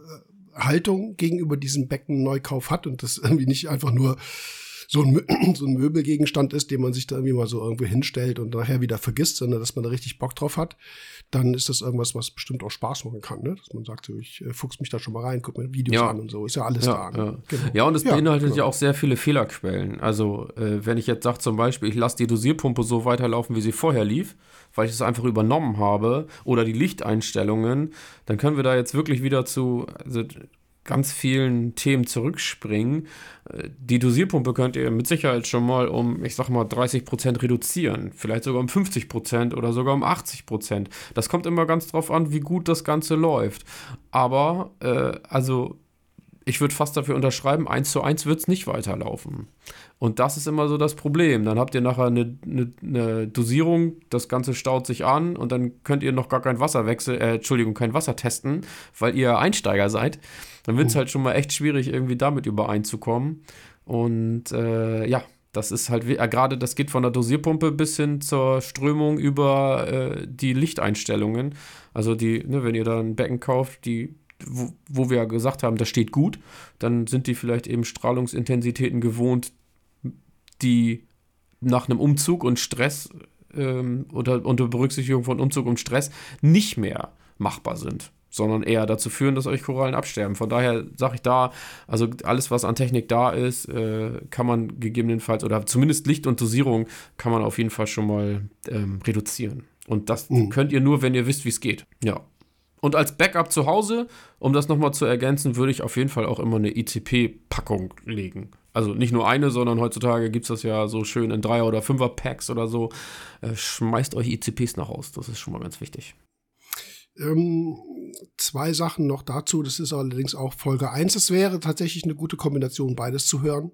äh, Haltung gegenüber diesem Becken-Neukauf hat und das irgendwie nicht einfach nur so ein, so ein Möbelgegenstand ist, den man sich da irgendwie mal so irgendwo hinstellt und nachher wieder vergisst, sondern dass man da richtig Bock drauf hat, dann ist das irgendwas, was bestimmt auch Spaß machen kann, ne? Dass man sagt, so, ich äh, fuchs mich da schon mal rein, guck mir Videos ja. an und so, ist ja alles ja, da. Ne? Ja. Genau. ja, und es beinhaltet genau. ja auch sehr viele Fehlerquellen. Also, äh, wenn ich jetzt sage zum Beispiel, ich lasse die Dosierpumpe so weiterlaufen, wie sie vorher lief, weil ich es einfach übernommen habe, oder die Lichteinstellungen, dann können wir da jetzt wirklich wieder zu, also ganz vielen Themen zurückspringen. Äh, die Dosierpumpe könnt ihr mit Sicherheit schon mal um, ich sag mal, 30 Prozent reduzieren. Vielleicht sogar um 50 Prozent oder sogar um 80%. Prozent. Das kommt immer ganz drauf an, wie gut das Ganze läuft. Aber, äh, also, ich würde fast dafür unterschreiben, 1 zu 1 wird es nicht weiterlaufen. Und das ist immer so das Problem. Dann habt ihr nachher eine, eine, eine, Dosierung, das Ganze staut sich an und dann könnt ihr noch gar kein Wasser wechseln, äh, Entschuldigung, kein Wasser testen, weil ihr Einsteiger seid. Dann wird es oh. halt schon mal echt schwierig, irgendwie damit übereinzukommen. Und äh, ja, das ist halt, äh, gerade das geht von der Dosierpumpe bis hin zur Strömung über äh, die Lichteinstellungen. Also die, ne, wenn ihr da ein Becken kauft, die wo, wo wir ja gesagt haben, das steht gut, dann sind die vielleicht eben Strahlungsintensitäten gewohnt, die nach einem Umzug und Stress ähm, oder unter Berücksichtigung von Umzug und Stress nicht mehr machbar sind, sondern eher dazu führen, dass euch Korallen absterben. Von daher sage ich da, also alles, was an Technik da ist, äh, kann man gegebenenfalls oder zumindest Licht und Dosierung kann man auf jeden Fall schon mal ähm, reduzieren. Und das mhm. könnt ihr nur, wenn ihr wisst, wie es geht. Ja. Und als Backup zu Hause, um das nochmal zu ergänzen, würde ich auf jeden Fall auch immer eine ICP-Packung legen. Also nicht nur eine, sondern heutzutage gibt es das ja so schön in Dreier- oder Fünfer-Packs oder so. Äh, schmeißt euch ICPs nach Haus, das ist schon mal ganz wichtig. Ähm, zwei Sachen noch dazu, das ist allerdings auch Folge 1. Es wäre tatsächlich eine gute Kombination, beides zu hören.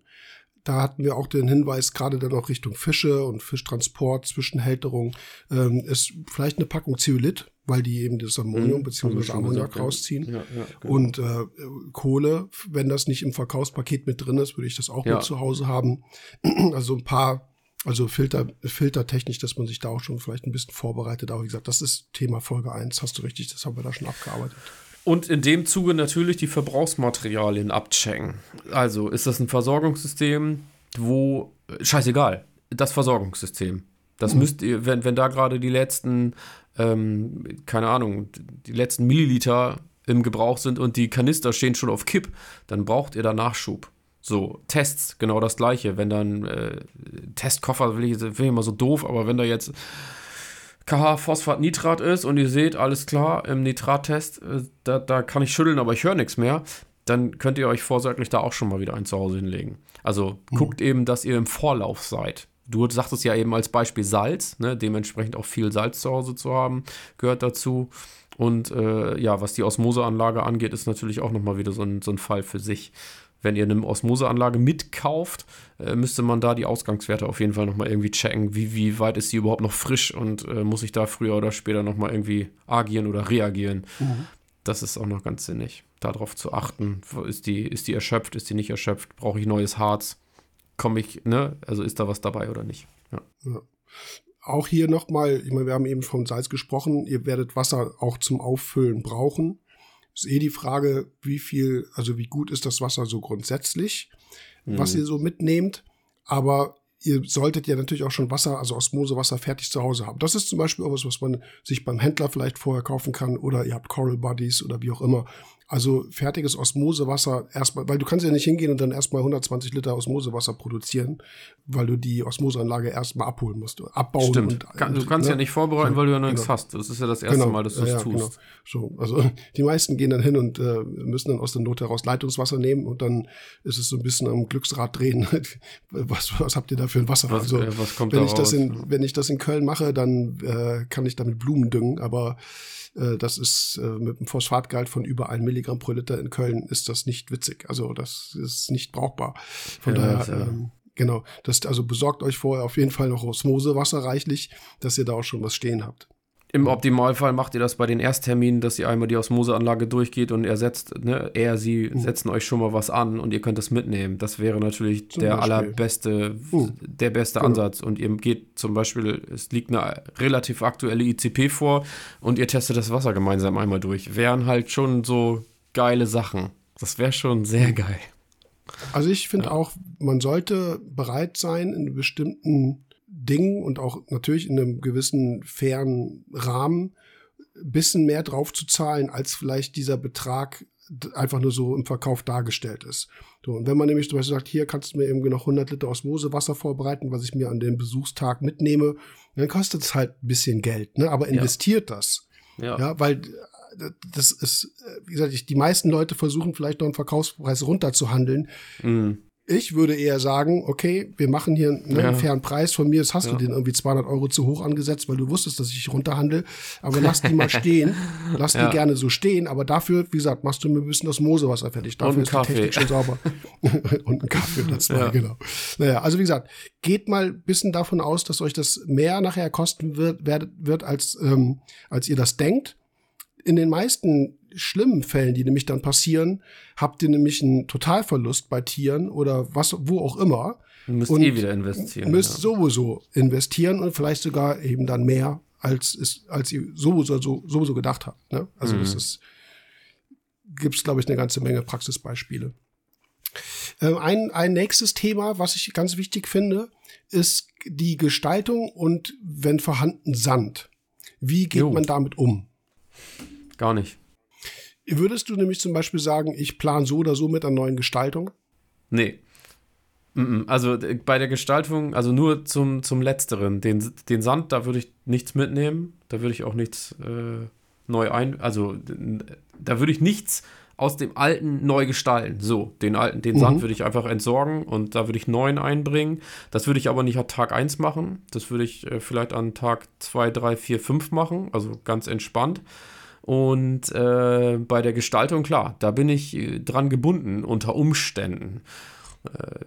Da hatten wir auch den Hinweis, gerade dann auch Richtung Fische und Fischtransport, Zwischenhälterung, ähm, ist vielleicht eine Packung Zeolit weil die eben das Ammonium mhm, bzw. Ammoniak gesagt, rausziehen. Ja, ja, genau. Und äh, Kohle, wenn das nicht im Verkaufspaket mit drin ist, würde ich das auch ja. mit zu Hause haben. also ein paar, also Filter, filtertechnisch, dass man sich da auch schon vielleicht ein bisschen vorbereitet. Aber wie gesagt, das ist Thema Folge 1, hast du richtig, das haben wir da schon abgearbeitet. Und in dem Zuge natürlich die Verbrauchsmaterialien abchecken. Also ist das ein Versorgungssystem, wo, scheißegal, das Versorgungssystem. Das mhm. müsst ihr, wenn, wenn da gerade die letzten ähm, keine Ahnung, die letzten Milliliter im Gebrauch sind und die Kanister stehen schon auf Kipp, dann braucht ihr da Nachschub. So, Tests, genau das gleiche. Wenn dann äh, Testkoffer, will ich, will ich immer so doof, aber wenn da jetzt KH Phosphat Nitrat ist und ihr seht, alles klar, im Nitrattest, äh, da, da kann ich schütteln, aber ich höre nichts mehr, dann könnt ihr euch vorsorglich da auch schon mal wieder ein Zuhause hinlegen. Also mhm. guckt eben, dass ihr im Vorlauf seid. Du sagtest ja eben als Beispiel Salz, ne? dementsprechend auch viel Salz zu Hause zu haben, gehört dazu. Und äh, ja, was die Osmoseanlage angeht, ist natürlich auch nochmal wieder so ein, so ein Fall für sich. Wenn ihr eine Osmoseanlage mitkauft, äh, müsste man da die Ausgangswerte auf jeden Fall nochmal irgendwie checken. Wie, wie weit ist sie überhaupt noch frisch und äh, muss ich da früher oder später nochmal irgendwie agieren oder reagieren? Mhm. Das ist auch noch ganz sinnig, darauf zu achten. Ist die, ist die erschöpft, ist die nicht erschöpft? Brauche ich neues Harz? komme ich, ne, also ist da was dabei oder nicht. Ja. ja. Auch hier nochmal, ich meine, wir haben eben vom Salz gesprochen, ihr werdet Wasser auch zum Auffüllen brauchen. Ist eh die Frage, wie viel, also wie gut ist das Wasser so grundsätzlich, mhm. was ihr so mitnehmt. Aber ihr solltet ja natürlich auch schon Wasser, also Osmosewasser fertig zu Hause haben. Das ist zum Beispiel auch was, was man sich beim Händler vielleicht vorher kaufen kann oder ihr habt Coral Buddies oder wie auch immer. Also fertiges Osmosewasser erstmal, weil du kannst ja nicht hingehen und dann erstmal 120 Liter Osmosewasser produzieren, weil du die Osmoseanlage erstmal abholen musst, abbauen. Stimmt. Und, du kannst ne? ja nicht vorbereiten, weil du ja noch nichts genau. hast. Das ist ja das erste genau. Mal, dass du es ja, tust. Genau. So, also die meisten gehen dann hin und äh, müssen dann aus der Not heraus Leitungswasser nehmen und dann ist es so ein bisschen am Glücksrad drehen. was, was habt ihr da für ein Wasser? Was, also, äh, was kommt wenn da ich raus? das in, wenn ich das in Köln mache, dann äh, kann ich damit Blumen düngen, aber das ist äh, mit einem Phosphatgehalt von über 1 Milligramm pro Liter in Köln ist das nicht witzig. Also das ist nicht brauchbar. Von ja, daher, ähm, genau. Das, also besorgt euch vorher auf jeden Fall noch Osmosewasser reichlich, dass ihr da auch schon was stehen habt. Im Optimalfall macht ihr das bei den Erstterminen, dass ihr einmal die Osmoseanlage durchgeht und er setzt, ne, er, sie mhm. setzen euch schon mal was an und ihr könnt das mitnehmen. Das wäre natürlich zum der Beispiel. allerbeste, mhm. der beste genau. Ansatz. Und ihr geht zum Beispiel, es liegt eine relativ aktuelle ICP vor und ihr testet das Wasser gemeinsam einmal durch. Wären halt schon so geile Sachen. Das wäre schon sehr geil. Also ich finde ja. auch, man sollte bereit sein, in bestimmten Ding und auch natürlich in einem gewissen fairen Rahmen ein bisschen mehr drauf zu zahlen, als vielleicht dieser Betrag einfach nur so im Verkauf dargestellt ist. So, und wenn man nämlich zum Beispiel sagt, hier kannst du mir irgendwie noch 100 Liter Osmosewasser vorbereiten, was ich mir an dem Besuchstag mitnehme, dann kostet es halt ein bisschen Geld, ne? aber investiert ja. das. Ja. ja, weil äh, das ist, äh, wie gesagt, die meisten Leute versuchen vielleicht noch einen Verkaufspreis runterzuhandeln. Mhm. Ich würde eher sagen, okay, wir machen hier ne, ja. einen fairen Preis. Von mir jetzt hast ja. du den irgendwie 200 Euro zu hoch angesetzt, weil du wusstest, dass ich runterhandel. Aber lass die mal stehen. Lass ja. die gerne so stehen. Aber dafür, wie gesagt, machst du mir ein bisschen das Moosewasser fertig. Dafür ist Kaffee. die Technik schon sauber. Und ein Kaffee oder zwei, genau. Naja, also wie gesagt, geht mal ein bisschen davon aus, dass euch das mehr nachher kosten wird, wird, wird als, ähm, als ihr das denkt. In den meisten schlimmen Fällen, die nämlich dann passieren, habt ihr nämlich einen Totalverlust bei Tieren oder was, wo auch immer. Müsst und eh wieder investieren. Müsst ja. sowieso investieren und vielleicht sogar eben dann mehr, als, ist, als ihr sowieso, so, sowieso gedacht habt. Ne? Also mhm. das ist, gibt es, glaube ich, eine ganze Menge Praxisbeispiele. Ähm, ein, ein nächstes Thema, was ich ganz wichtig finde, ist die Gestaltung und, wenn vorhanden, Sand. Wie geht jo. man damit um? Gar nicht. Würdest du nämlich zum Beispiel sagen, ich plane so oder so mit einer neuen Gestaltung? Nee. Also bei der Gestaltung, also nur zum, zum Letzteren. Den, den Sand, da würde ich nichts mitnehmen. Da würde ich auch nichts äh, neu ein. Also da würde ich nichts aus dem alten neu gestalten. So, den alten, den mhm. Sand würde ich einfach entsorgen und da würde ich neuen einbringen. Das würde ich aber nicht an Tag 1 machen. Das würde ich äh, vielleicht an Tag 2, 3, 4, 5 machen. Also ganz entspannt. Und äh, bei der Gestaltung, klar, da bin ich äh, dran gebunden unter Umständen. Äh,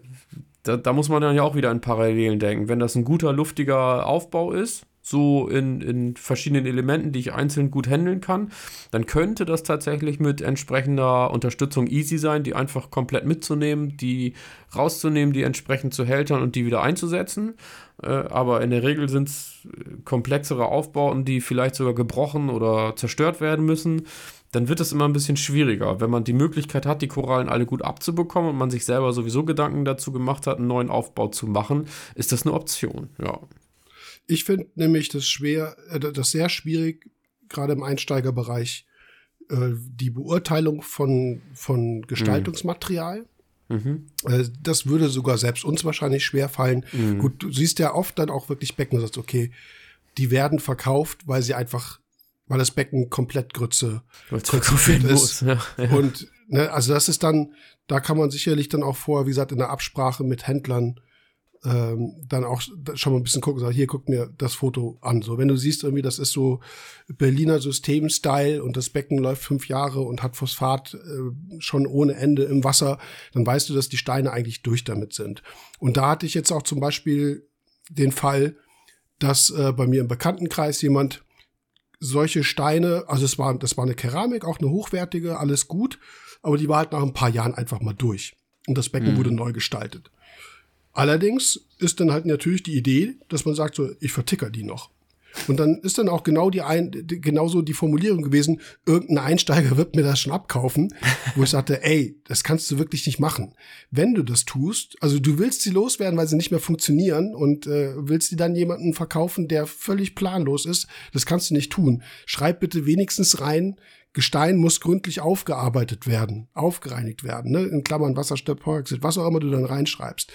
da, da, muss man dann ja auch wieder in Parallelen denken. Wenn das ein guter, luftiger Aufbau ist, so in, in verschiedenen Elementen, die ich einzeln gut handeln kann, dann könnte das tatsächlich mit entsprechender Unterstützung easy sein, die einfach komplett mitzunehmen, die rauszunehmen, die entsprechend zu hältern und die wieder einzusetzen. Äh, aber in der Regel sind es komplexere Aufbauten, die vielleicht sogar gebrochen oder zerstört werden müssen dann wird es immer ein bisschen schwieriger. Wenn man die Möglichkeit hat, die Korallen alle gut abzubekommen und man sich selber sowieso Gedanken dazu gemacht hat, einen neuen Aufbau zu machen, ist das eine Option, ja. Ich finde nämlich das schwer, äh, das sehr schwierig, gerade im Einsteigerbereich, äh, die Beurteilung von, von Gestaltungsmaterial. Mhm. Äh, das würde sogar selbst uns wahrscheinlich schwer fallen. Mhm. Gut, du siehst ja oft dann auch wirklich Becken und sagst, okay, die werden verkauft, weil sie einfach weil das Becken komplett Grütze konzipiert ist. Ja, ja. Und ne, also das ist dann, da kann man sicherlich dann auch vorher, wie gesagt, in der Absprache mit Händlern ähm, dann auch schon mal ein bisschen gucken, sagen, hier guckt mir das Foto an. So, wenn du siehst irgendwie, das ist so Berliner System-Style und das Becken läuft fünf Jahre und hat Phosphat äh, schon ohne Ende im Wasser, dann weißt du, dass die Steine eigentlich durch damit sind. Und da hatte ich jetzt auch zum Beispiel den Fall, dass äh, bei mir im Bekanntenkreis jemand solche Steine, also es war, das war eine Keramik, auch eine hochwertige, alles gut, aber die war halt nach ein paar Jahren einfach mal durch. Und das Becken mhm. wurde neu gestaltet. Allerdings ist dann halt natürlich die Idee, dass man sagt, so, ich verticker die noch. Und dann ist dann auch genau die ein, genauso die Formulierung gewesen, irgendein Einsteiger wird mir das schon abkaufen, wo ich sagte, ey, das kannst du wirklich nicht machen. Wenn du das tust, also du willst sie loswerden, weil sie nicht mehr funktionieren und äh, willst sie dann jemanden verkaufen, der völlig planlos ist, das kannst du nicht tun. Schreib bitte wenigstens rein, Gestein muss gründlich aufgearbeitet werden, aufgereinigt werden, ne? in Klammern Wasserstoffperoxid, was auch immer du dann reinschreibst.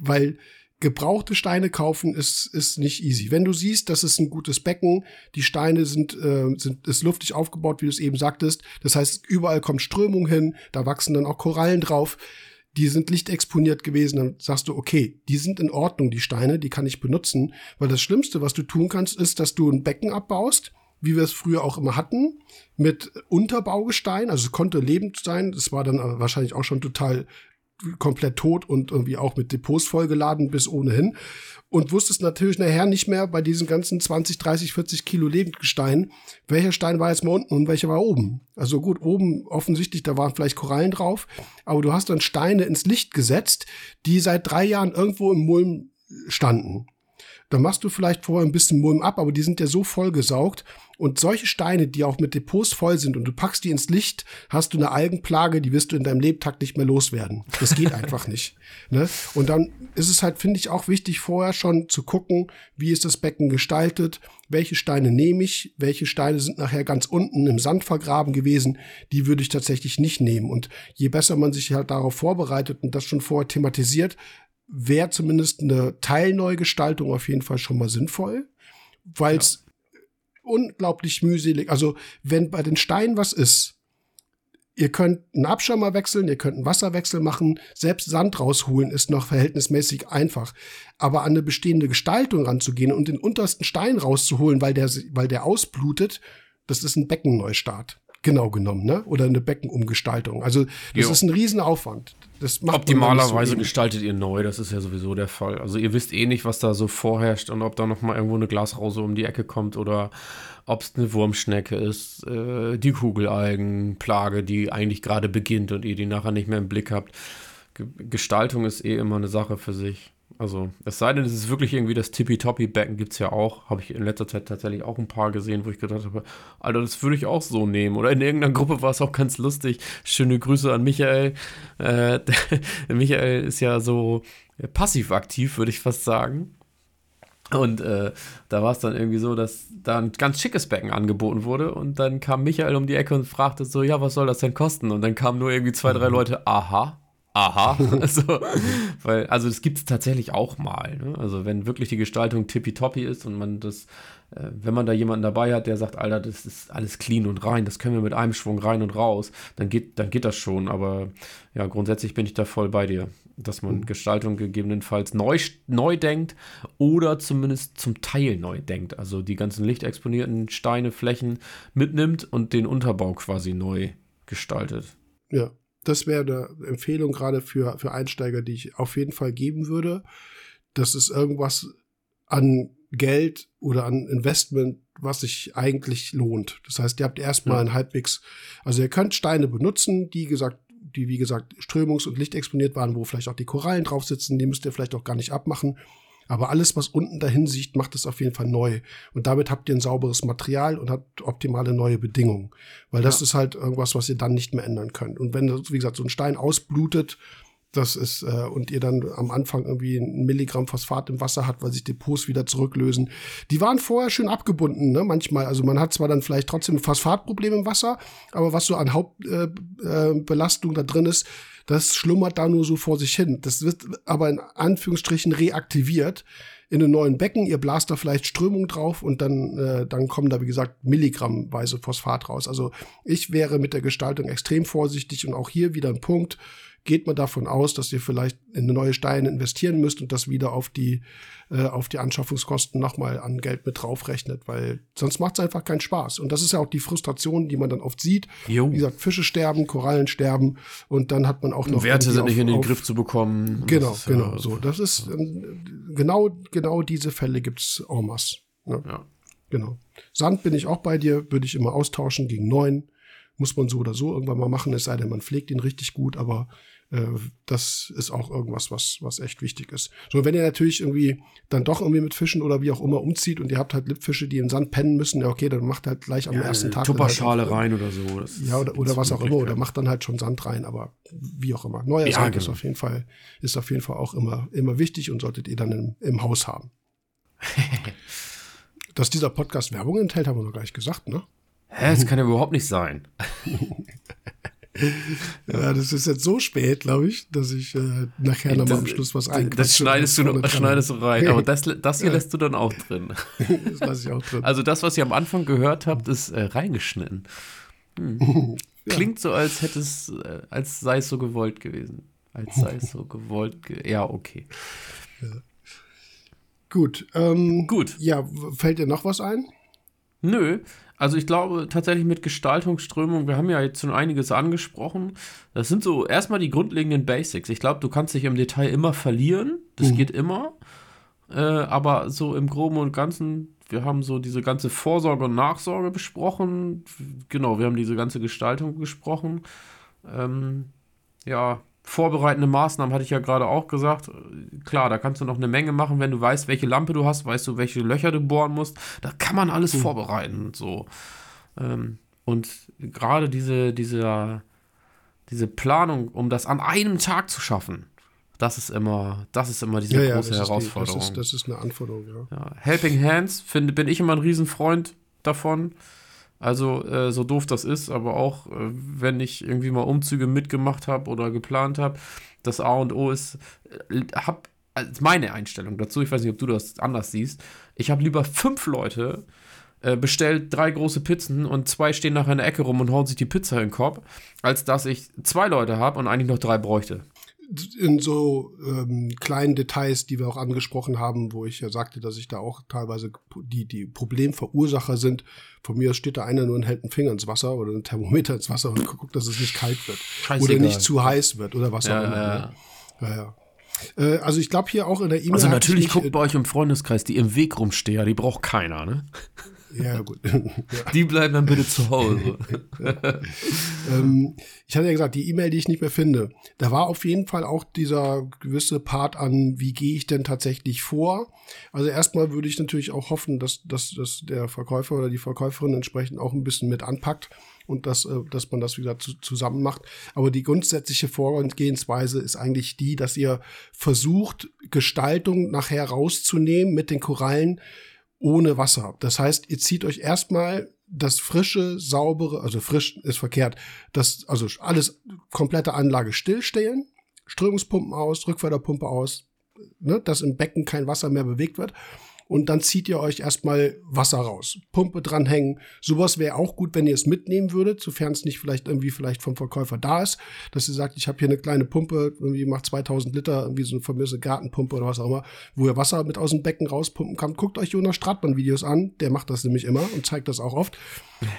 Weil gebrauchte Steine kaufen ist, ist nicht easy. Wenn du siehst, das ist ein gutes Becken, die Steine sind, äh, sind ist luftig aufgebaut, wie du es eben sagtest. Das heißt, überall kommt Strömung hin, da wachsen dann auch Korallen drauf. Die sind lichtexponiert gewesen, dann sagst du, okay, die sind in Ordnung, die Steine, die kann ich benutzen. Weil das Schlimmste, was du tun kannst, ist, dass du ein Becken abbaust, wie wir es früher auch immer hatten, mit Unterbaugestein, also es konnte lebend sein, das war dann wahrscheinlich auch schon total komplett tot und irgendwie auch mit Depots vollgeladen bis ohnehin. Und wusstest natürlich nachher nicht mehr bei diesen ganzen 20, 30, 40 Kilo Lebendgestein, welcher Stein war jetzt mal unten und welcher war oben. Also gut, oben offensichtlich, da waren vielleicht Korallen drauf, aber du hast dann Steine ins Licht gesetzt, die seit drei Jahren irgendwo im Mulm standen. Da machst du vielleicht vorher ein bisschen Mulm ab, aber die sind ja so vollgesaugt. Und solche Steine, die auch mit Depots voll sind und du packst die ins Licht, hast du eine Algenplage, die wirst du in deinem Lebtag nicht mehr loswerden. Das geht einfach nicht. Ne? Und dann ist es halt, finde ich, auch wichtig, vorher schon zu gucken, wie ist das Becken gestaltet, welche Steine nehme ich, welche Steine sind nachher ganz unten im Sand vergraben gewesen, die würde ich tatsächlich nicht nehmen. Und je besser man sich halt darauf vorbereitet und das schon vorher thematisiert, wäre zumindest eine Teilneugestaltung auf jeden Fall schon mal sinnvoll, weil es ja. unglaublich mühselig, also wenn bei den Steinen was ist, ihr könnt einen Abschirmer wechseln, ihr könnt einen Wasserwechsel machen, selbst Sand rausholen ist noch verhältnismäßig einfach. Aber an eine bestehende Gestaltung ranzugehen und den untersten Stein rauszuholen, weil der, weil der ausblutet, das ist ein Beckenneustart genau genommen, ne? Oder eine Beckenumgestaltung. Also das jo. ist ein Riesenaufwand. Das macht Optimalerweise so gestaltet ihr neu, das ist ja sowieso der Fall. Also ihr wisst eh nicht, was da so vorherrscht und ob da noch mal irgendwo eine Glasrause um die Ecke kommt oder ob es eine Wurmschnecke ist, äh, die Kugelalgenplage, die eigentlich gerade beginnt und ihr die nachher nicht mehr im Blick habt. Ge Gestaltung ist eh immer eine Sache für sich. Also, es sei denn, es ist wirklich irgendwie das Tippy-Toppy-Becken, gibt es ja auch. Habe ich in letzter Zeit tatsächlich auch ein paar gesehen, wo ich gedacht habe, Alter, das würde ich auch so nehmen. Oder in irgendeiner Gruppe war es auch ganz lustig. Schöne Grüße an Michael. Äh, Michael ist ja so passiv aktiv, würde ich fast sagen. Und äh, da war es dann irgendwie so, dass da ein ganz schickes Becken angeboten wurde und dann kam Michael um die Ecke und fragte so, ja, was soll das denn kosten? Und dann kamen nur irgendwie zwei, drei mhm. Leute, aha, aha. so, weil, also das gibt es tatsächlich auch mal. Ne? Also wenn wirklich die Gestaltung tippitoppi ist und man das, äh, wenn man da jemanden dabei hat, der sagt, Alter, das ist alles clean und rein, das können wir mit einem Schwung rein und raus, dann geht, dann geht das schon. Aber ja, grundsätzlich bin ich da voll bei dir, dass man mhm. Gestaltung gegebenenfalls neu, neu denkt oder zumindest zum Teil neu denkt. Also die ganzen lichtexponierten Steine, Flächen mitnimmt und den Unterbau quasi neu gestaltet. Ja, das wäre eine Empfehlung gerade für, für Einsteiger, die ich auf jeden Fall geben würde. Das ist irgendwas an Geld oder an Investment, was sich eigentlich lohnt. Das heißt, ihr habt erstmal ja. ein halbwegs, also ihr könnt Steine benutzen, die gesagt, die wie gesagt strömungs- und lichtexponiert waren, wo vielleicht auch die Korallen drauf sitzen, die müsst ihr vielleicht auch gar nicht abmachen. Aber alles, was unten dahin sieht, macht es auf jeden Fall neu. Und damit habt ihr ein sauberes Material und habt optimale neue Bedingungen. Weil das ja. ist halt irgendwas, was ihr dann nicht mehr ändern könnt. Und wenn, wie gesagt, so ein Stein ausblutet, das ist, äh, und ihr dann am Anfang irgendwie ein Milligramm Phosphat im Wasser hat, weil sich Depots wieder zurücklösen. Die waren vorher schön abgebunden, ne, manchmal. Also man hat zwar dann vielleicht trotzdem ein Phosphatproblem im Wasser, aber was so an Hauptbelastung äh, äh, da drin ist, das schlummert da nur so vor sich hin. Das wird aber in Anführungsstrichen reaktiviert in einem neuen Becken. Ihr blast da vielleicht Strömung drauf und dann, äh, dann kommen da, wie gesagt, Milligrammweise Phosphat raus. Also ich wäre mit der Gestaltung extrem vorsichtig und auch hier wieder ein Punkt geht man davon aus, dass ihr vielleicht in neue Steine investieren müsst und das wieder auf die, äh, auf die Anschaffungskosten nochmal an Geld mit draufrechnet, weil sonst macht es einfach keinen Spaß. Und das ist ja auch die Frustration, die man dann oft sieht. Jo. Wie gesagt, Fische sterben, Korallen sterben und dann hat man auch noch. Werte sind nicht in den auf, Griff zu bekommen. Genau, ist, genau, so. Das ist äh, genau, genau diese Fälle gibt's en masse. Ne? Ja. Genau. Sand bin ich auch bei dir, würde ich immer austauschen gegen neun. Muss man so oder so irgendwann mal machen, es sei denn, man pflegt ihn richtig gut, aber äh, das ist auch irgendwas, was, was echt wichtig ist. So, wenn ihr natürlich irgendwie dann doch irgendwie mit Fischen oder wie auch immer umzieht und ihr habt halt Lippfische, die im Sand pennen müssen, ja, okay, dann macht halt gleich am ja, ersten Tag. Tupperschale halt rein oder so. Ja, oder, oder was auch immer, oder macht dann halt schon Sand rein, aber wie auch immer. Neuer ja, Sand genau. ist auf jeden Fall, ist auf jeden Fall auch immer, immer wichtig und solltet ihr dann im, im Haus haben. Dass dieser Podcast Werbung enthält, haben wir noch gar nicht gesagt, ne? Hä, das kann ja überhaupt nicht sein. ja, das ist jetzt so spät, glaube ich, dass ich äh, nachher nochmal am Schluss was einquatsche. Das schneidest du, noch, schneidest du rein, aber das, das hier lässt du dann auch drin. das lasse ich auch drin. Also das, was ihr am Anfang gehört habt, ist äh, reingeschnitten. Hm. Klingt ja. so, als hätte es, äh, als sei es so gewollt gewesen. Als sei es so gewollt. Ge ja, okay. Ja. Gut. Ähm, Gut. Ja, fällt dir noch was ein? Nö. Also ich glaube tatsächlich mit Gestaltungsströmung, wir haben ja jetzt schon einiges angesprochen. Das sind so erstmal die grundlegenden Basics. Ich glaube, du kannst dich im Detail immer verlieren. Das mhm. geht immer. Äh, aber so im Groben und Ganzen, wir haben so diese ganze Vorsorge und Nachsorge besprochen. Genau, wir haben diese ganze Gestaltung gesprochen. Ähm, ja, vorbereitende Maßnahmen hatte ich ja gerade auch gesagt. Klar, da kannst du noch eine Menge machen, wenn du weißt, welche Lampe du hast, weißt du, welche Löcher du bohren musst. Da kann man alles mhm. vorbereiten. So. Ähm, und gerade diese, diese, diese Planung, um das an einem Tag zu schaffen, das ist immer, das ist immer diese ja, große ja, das Herausforderung. Ist die, das, ist, das, ist, eine Anforderung, ja. ja. Helping Hands, find, bin ich immer ein Riesenfreund davon. Also, äh, so doof das ist, aber auch, äh, wenn ich irgendwie mal Umzüge mitgemacht habe oder geplant habe, das A und O ist, äh, hab, also meine Einstellung dazu, ich weiß nicht, ob du das anders siehst, ich habe lieber fünf Leute, äh, bestellt drei große Pizzen und zwei stehen nachher in der Ecke rum und hauen sich die Pizza in den Kopf, als dass ich zwei Leute habe und eigentlich noch drei bräuchte in so ähm, kleinen Details, die wir auch angesprochen haben, wo ich ja sagte, dass ich da auch teilweise die, die Problemverursacher sind. Von mir steht da einer nur und hält einen Finger ins Wasser oder einen Thermometer ins Wasser und guckt, dass es nicht kalt wird. Scheißegal. Oder nicht zu heiß wird oder was auch immer. Ja, ne? ja, ja. Äh, also ich glaube hier auch in der E-Mail. Also natürlich guckt bei euch im Freundeskreis die im Weg rumsteher, die braucht keiner, ne? Ja, gut. Die bleiben dann bitte zu Hause. ähm, ich hatte ja gesagt, die E-Mail, die ich nicht mehr finde, da war auf jeden Fall auch dieser gewisse Part an, wie gehe ich denn tatsächlich vor. Also erstmal würde ich natürlich auch hoffen, dass, dass, dass der Verkäufer oder die Verkäuferin entsprechend auch ein bisschen mit anpackt und dass, äh, dass man das wieder zu, zusammen macht. Aber die grundsätzliche Vorgehensweise ist eigentlich die, dass ihr versucht, Gestaltung nachher rauszunehmen mit den Korallen, ohne Wasser. Das heißt, ihr zieht euch erstmal das frische, saubere, also frisch ist verkehrt, das, also alles komplette Anlage stillstellen, Strömungspumpen aus, Rückförderpumpe aus, ne, dass im Becken kein Wasser mehr bewegt wird und dann zieht ihr euch erstmal Wasser raus. Pumpe dranhängen. Sowas wäre auch gut, wenn ihr es mitnehmen würdet, sofern es nicht vielleicht irgendwie vielleicht vom Verkäufer da ist, dass ihr sagt, ich habe hier eine kleine Pumpe, irgendwie macht 2000 Liter, irgendwie so eine vermöse Gartenpumpe oder was auch immer, wo ihr Wasser mit aus dem Becken rauspumpen kann. Guckt euch Jonas Stratmann Videos an, der macht das nämlich immer und zeigt das auch oft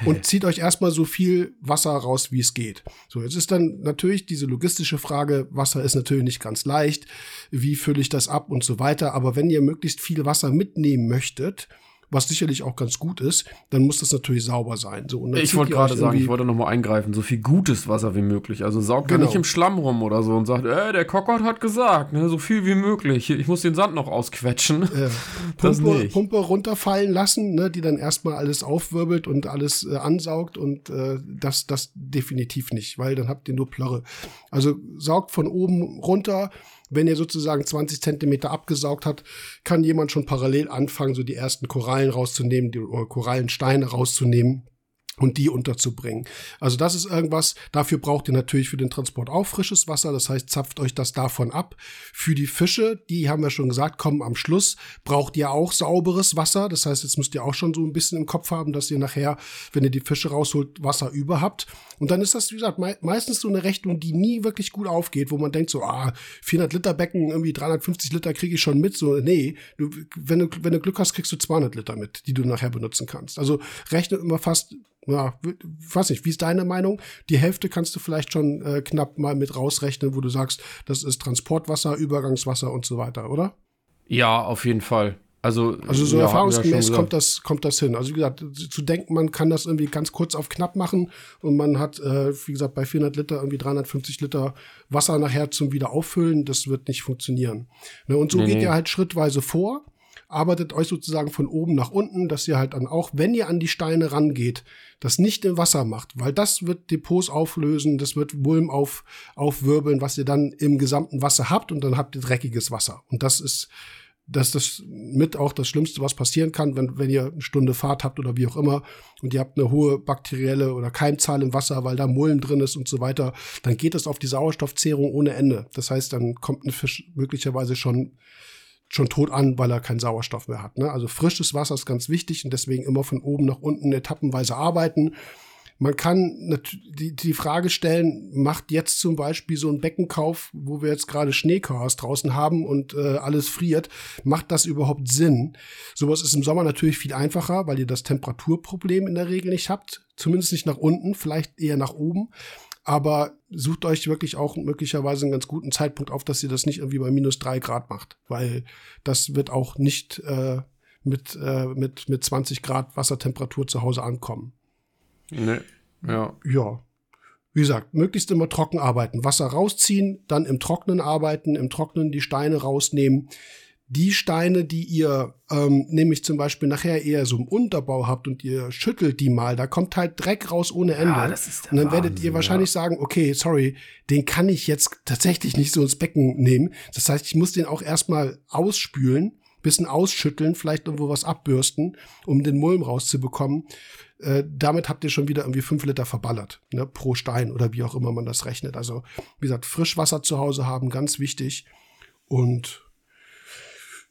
und zieht euch erstmal so viel Wasser raus, wie es geht. So, jetzt ist dann natürlich diese logistische Frage, Wasser ist natürlich nicht ganz leicht, wie fülle ich das ab und so weiter, aber wenn ihr möglichst viel Wasser mitnehmt, mitnehmen möchtet, was sicherlich auch ganz gut ist, dann muss das natürlich sauber sein. So, ich wollte gerade sagen, ich wollte nochmal eingreifen, so viel gutes Wasser wie möglich. Also saugt genau. nicht im Schlamm rum oder so und sagt, äh, der Cockert hat gesagt, ne, so viel wie möglich. Ich muss den Sand noch ausquetschen. Ja. Pumpe, Pumpe, runterfallen lassen, ne, die dann erstmal alles aufwirbelt und alles äh, ansaugt und äh, das, das definitiv nicht, weil dann habt ihr nur Plörre. Also saugt von oben runter, wenn ihr sozusagen 20 Zentimeter abgesaugt habt, kann jemand schon parallel anfangen, so die ersten Korallen rauszunehmen, die Korallensteine rauszunehmen und die unterzubringen. Also das ist irgendwas, dafür braucht ihr natürlich für den Transport auch frisches Wasser, das heißt, zapft euch das davon ab. Für die Fische, die haben wir schon gesagt, kommen am Schluss, braucht ihr auch sauberes Wasser, das heißt, jetzt müsst ihr auch schon so ein bisschen im Kopf haben, dass ihr nachher, wenn ihr die Fische rausholt, Wasser über habt. Und dann ist das, wie gesagt, me meistens so eine Rechnung, die nie wirklich gut aufgeht, wo man denkt so, ah, 400 Liter Becken, irgendwie 350 Liter kriege ich schon mit, so, nee, du, wenn, du, wenn du Glück hast, kriegst du 200 Liter mit, die du nachher benutzen kannst. Also rechne immer fast ja, weiß nicht, wie ist deine Meinung? Die Hälfte kannst du vielleicht schon äh, knapp mal mit rausrechnen, wo du sagst, das ist Transportwasser, Übergangswasser und so weiter, oder? Ja, auf jeden Fall. Also, also so ja, erfahrungsgemäß kommt das, kommt das hin. Also wie gesagt, zu denken, man kann das irgendwie ganz kurz auf knapp machen und man hat, äh, wie gesagt, bei 400 Liter irgendwie 350 Liter Wasser nachher zum Wiederauffüllen, das wird nicht funktionieren. Ne, und so nee, geht nee. ihr halt schrittweise vor arbeitet euch sozusagen von oben nach unten, dass ihr halt dann auch, wenn ihr an die Steine rangeht, das nicht im Wasser macht, weil das wird Depots auflösen, das wird Mulm auf, aufwirbeln, was ihr dann im gesamten Wasser habt und dann habt ihr dreckiges Wasser. Und das ist, das ist mit auch das Schlimmste, was passieren kann, wenn, wenn ihr eine Stunde Fahrt habt oder wie auch immer und ihr habt eine hohe bakterielle oder Keimzahl im Wasser, weil da Mulm drin ist und so weiter, dann geht es auf die Sauerstoffzehrung ohne Ende. Das heißt, dann kommt ein Fisch möglicherweise schon schon tot an, weil er keinen Sauerstoff mehr hat. Ne? Also frisches Wasser ist ganz wichtig und deswegen immer von oben nach unten etappenweise arbeiten. Man kann die, die Frage stellen, macht jetzt zum Beispiel so ein Beckenkauf, wo wir jetzt gerade Schneechaos draußen haben und äh, alles friert, macht das überhaupt Sinn? Sowas ist im Sommer natürlich viel einfacher, weil ihr das Temperaturproblem in der Regel nicht habt. Zumindest nicht nach unten, vielleicht eher nach oben aber sucht euch wirklich auch möglicherweise einen ganz guten Zeitpunkt auf, dass ihr das nicht irgendwie bei minus drei Grad macht, weil das wird auch nicht äh, mit, äh, mit, mit 20 Grad Wassertemperatur zu Hause ankommen. Nee, ja. Ja. Wie gesagt, möglichst immer trocken arbeiten. Wasser rausziehen, dann im Trocknen arbeiten, im Trocknen die Steine rausnehmen die Steine, die ihr ähm, nämlich zum Beispiel nachher eher so im Unterbau habt und ihr schüttelt die mal, da kommt halt Dreck raus ohne Ende. Ja, das ist der und dann Wahnsinn, werdet ihr wahrscheinlich ja. sagen, okay, sorry, den kann ich jetzt tatsächlich nicht so ins Becken nehmen. Das heißt, ich muss den auch erstmal ausspülen, bisschen ausschütteln, vielleicht irgendwo was abbürsten, um den Mulm rauszubekommen. Äh, damit habt ihr schon wieder irgendwie fünf Liter verballert, ne, pro Stein oder wie auch immer man das rechnet. Also, wie gesagt, Frischwasser zu Hause haben, ganz wichtig. Und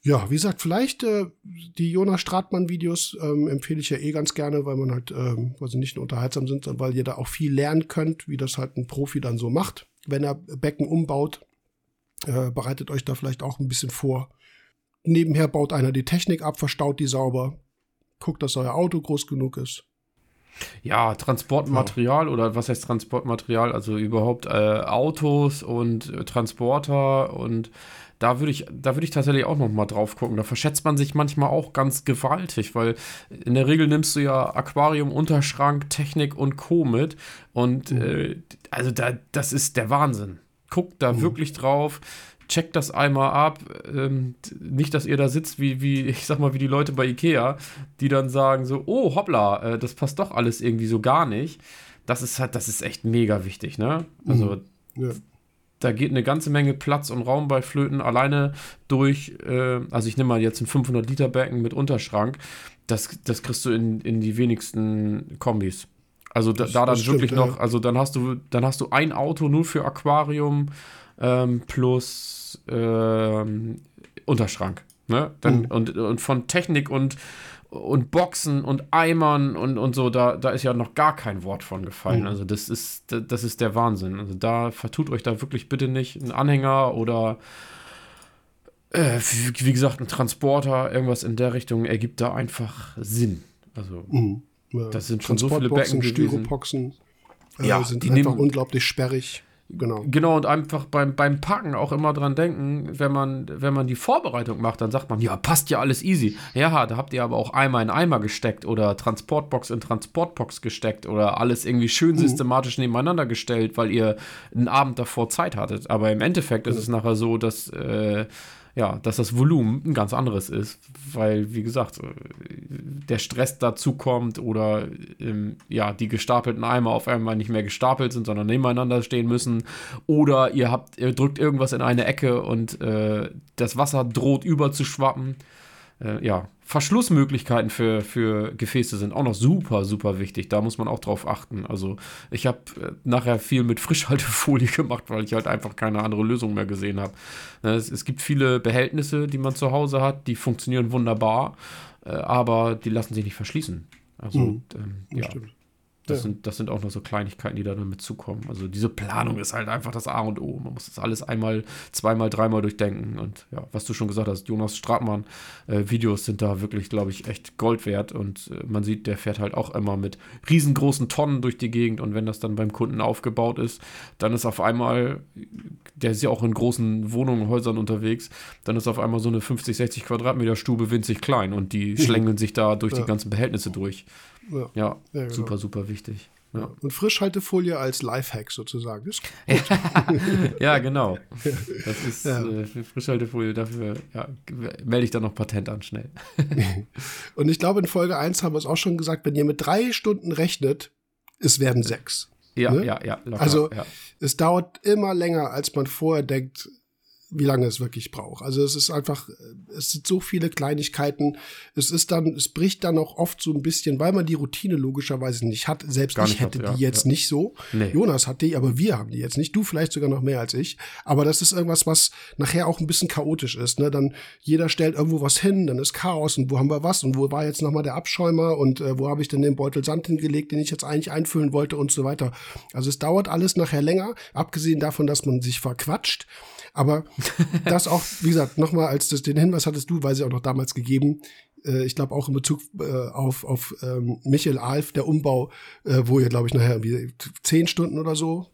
ja, wie gesagt, vielleicht äh, die Jonas Stratmann-Videos ähm, empfehle ich ja eh ganz gerne, weil man halt, ähm, weil sie nicht nur unterhaltsam sind, sondern weil ihr da auch viel lernen könnt, wie das halt ein Profi dann so macht. Wenn er Becken umbaut, äh, bereitet euch da vielleicht auch ein bisschen vor. Nebenher baut einer die Technik ab, verstaut die sauber, guckt, dass euer Auto groß genug ist. Ja, Transportmaterial ja. oder was heißt Transportmaterial? Also überhaupt äh, Autos und Transporter und da würde ich, da würde ich tatsächlich auch noch mal drauf gucken. Da verschätzt man sich manchmal auch ganz gewaltig, weil in der Regel nimmst du ja Aquarium, Unterschrank, Technik und Co. mit. Und mhm. äh, also da, das ist der Wahnsinn. Guckt da mhm. wirklich drauf checkt das einmal ab. Ähm, nicht, dass ihr da sitzt, wie, wie, ich sag mal, wie die Leute bei Ikea, die dann sagen so, oh, hoppla, äh, das passt doch alles irgendwie so gar nicht. Das ist halt, das ist echt mega wichtig, ne? Also, mhm. ja da geht eine ganze Menge Platz und Raum bei Flöten alleine durch, äh, also ich nehme mal jetzt ein 500 Liter Becken mit Unterschrank, das, das kriegst du in, in die wenigsten Kombis. Also da, da dann stimmt, wirklich ja. noch, also dann hast du, dann hast du ein Auto nur für Aquarium ähm, plus ähm, Unterschrank. Ne? Dann, mhm. und, und von Technik und und Boxen und Eimern und, und so, da, da ist ja noch gar kein Wort von gefallen. Mhm. Also das ist, das ist der Wahnsinn. Also da vertut euch da wirklich bitte nicht ein Anhänger oder äh, wie gesagt, ein Transporter, irgendwas in der Richtung ergibt da einfach Sinn. Also mhm. ja. das sind schon so viele Becken Styropoxen äh, ja, sind die einfach nehmen, unglaublich sperrig. Genau. Genau, und einfach beim, beim Packen auch immer dran denken, wenn man, wenn man die Vorbereitung macht, dann sagt man, ja, passt ja alles easy. Ja, da habt ihr aber auch Eimer in Eimer gesteckt oder Transportbox in Transportbox gesteckt oder alles irgendwie schön mhm. systematisch nebeneinander gestellt, weil ihr einen Abend davor Zeit hattet. Aber im Endeffekt ist es nachher so, dass äh, ja, dass das Volumen ein ganz anderes ist, weil, wie gesagt, äh, der Stress dazu kommt oder ähm, ja, die gestapelten Eimer auf einmal nicht mehr gestapelt sind, sondern nebeneinander stehen müssen. Oder ihr habt, ihr drückt irgendwas in eine Ecke und äh, das Wasser droht überzuschwappen äh, ja, Verschlussmöglichkeiten für, für Gefäße sind auch noch super, super wichtig. Da muss man auch drauf achten. Also ich habe äh, nachher viel mit Frischhaltefolie gemacht, weil ich halt einfach keine andere Lösung mehr gesehen habe. Ne, es, es, gibt viele Behältnisse, die man zu Hause hat, die funktionieren wunderbar, äh, aber die lassen sich nicht verschließen. Also mhm, ähm, ja. Stimmt. Das, ja. sind, das sind auch noch so Kleinigkeiten, die da damit zukommen. Also diese Planung ist halt einfach das A und O. Man muss das alles einmal, zweimal, dreimal durchdenken. Und ja, was du schon gesagt hast, Jonas Stratmann, äh, Videos sind da wirklich, glaube ich, echt Gold wert. Und äh, man sieht, der fährt halt auch immer mit riesengroßen Tonnen durch die Gegend. Und wenn das dann beim Kunden aufgebaut ist, dann ist auf einmal, der ist ja auch in großen Wohnungen, Häusern unterwegs, dann ist auf einmal so eine 50, 60 Quadratmeter Stube winzig klein. Und die schlängeln sich da durch ja. die ganzen Behältnisse durch. Ja, ja, genau. super, super wichtig. Ja. Und Frischhaltefolie als Lifehack sozusagen. Ist ja, genau. Das ist ja. äh, Frischhaltefolie, dafür ja, melde ich dann noch Patent an, schnell. Und ich glaube, in Folge 1 haben wir es auch schon gesagt, wenn ihr mit drei Stunden rechnet, es werden sechs. Ja, ne? ja, ja. Locker, also es dauert immer länger, als man vorher denkt, wie lange es wirklich braucht. Also es ist einfach, es sind so viele Kleinigkeiten. Es ist dann, es bricht dann auch oft so ein bisschen, weil man die Routine logischerweise nicht hat. Selbst Gar ich hätte hat, die ja, jetzt ja. nicht so. Nee. Jonas hat die, aber wir haben die jetzt nicht. Du vielleicht sogar noch mehr als ich. Aber das ist irgendwas, was nachher auch ein bisschen chaotisch ist. Ne? Dann jeder stellt irgendwo was hin, dann ist Chaos und wo haben wir was und wo war jetzt nochmal der Abschäumer und äh, wo habe ich denn den Beutel Sand hingelegt, den ich jetzt eigentlich einfüllen wollte und so weiter. Also es dauert alles nachher länger, abgesehen davon, dass man sich verquatscht. Aber das auch, wie gesagt, nochmal als das, den Hinweis hattest du, weil sie auch noch damals gegeben, äh, ich glaube auch in Bezug äh, auf, auf ähm, Michael Alf, der Umbau, äh, wo ihr, glaube ich, nachher wie zehn Stunden oder so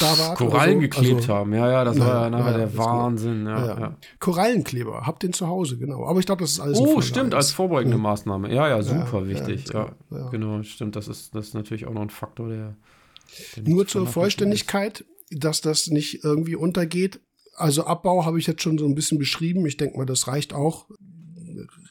da wart. Korallen so. geklebt also, haben, ja, ja, das na, war ja nachher der Wahnsinn. Ja, ja. ja, Korallenkleber, habt den zu Hause, genau. Aber ich glaube, das ist alles. Oh, stimmt, als vorbeugende Maßnahme. Ja, ja, super wichtig. Ja, genau, stimmt, das ist, das ist natürlich auch noch ein Faktor, der. der Nur zur Vollständigkeit, dass das nicht irgendwie untergeht also Abbau habe ich jetzt schon so ein bisschen beschrieben. Ich denke mal, das reicht auch.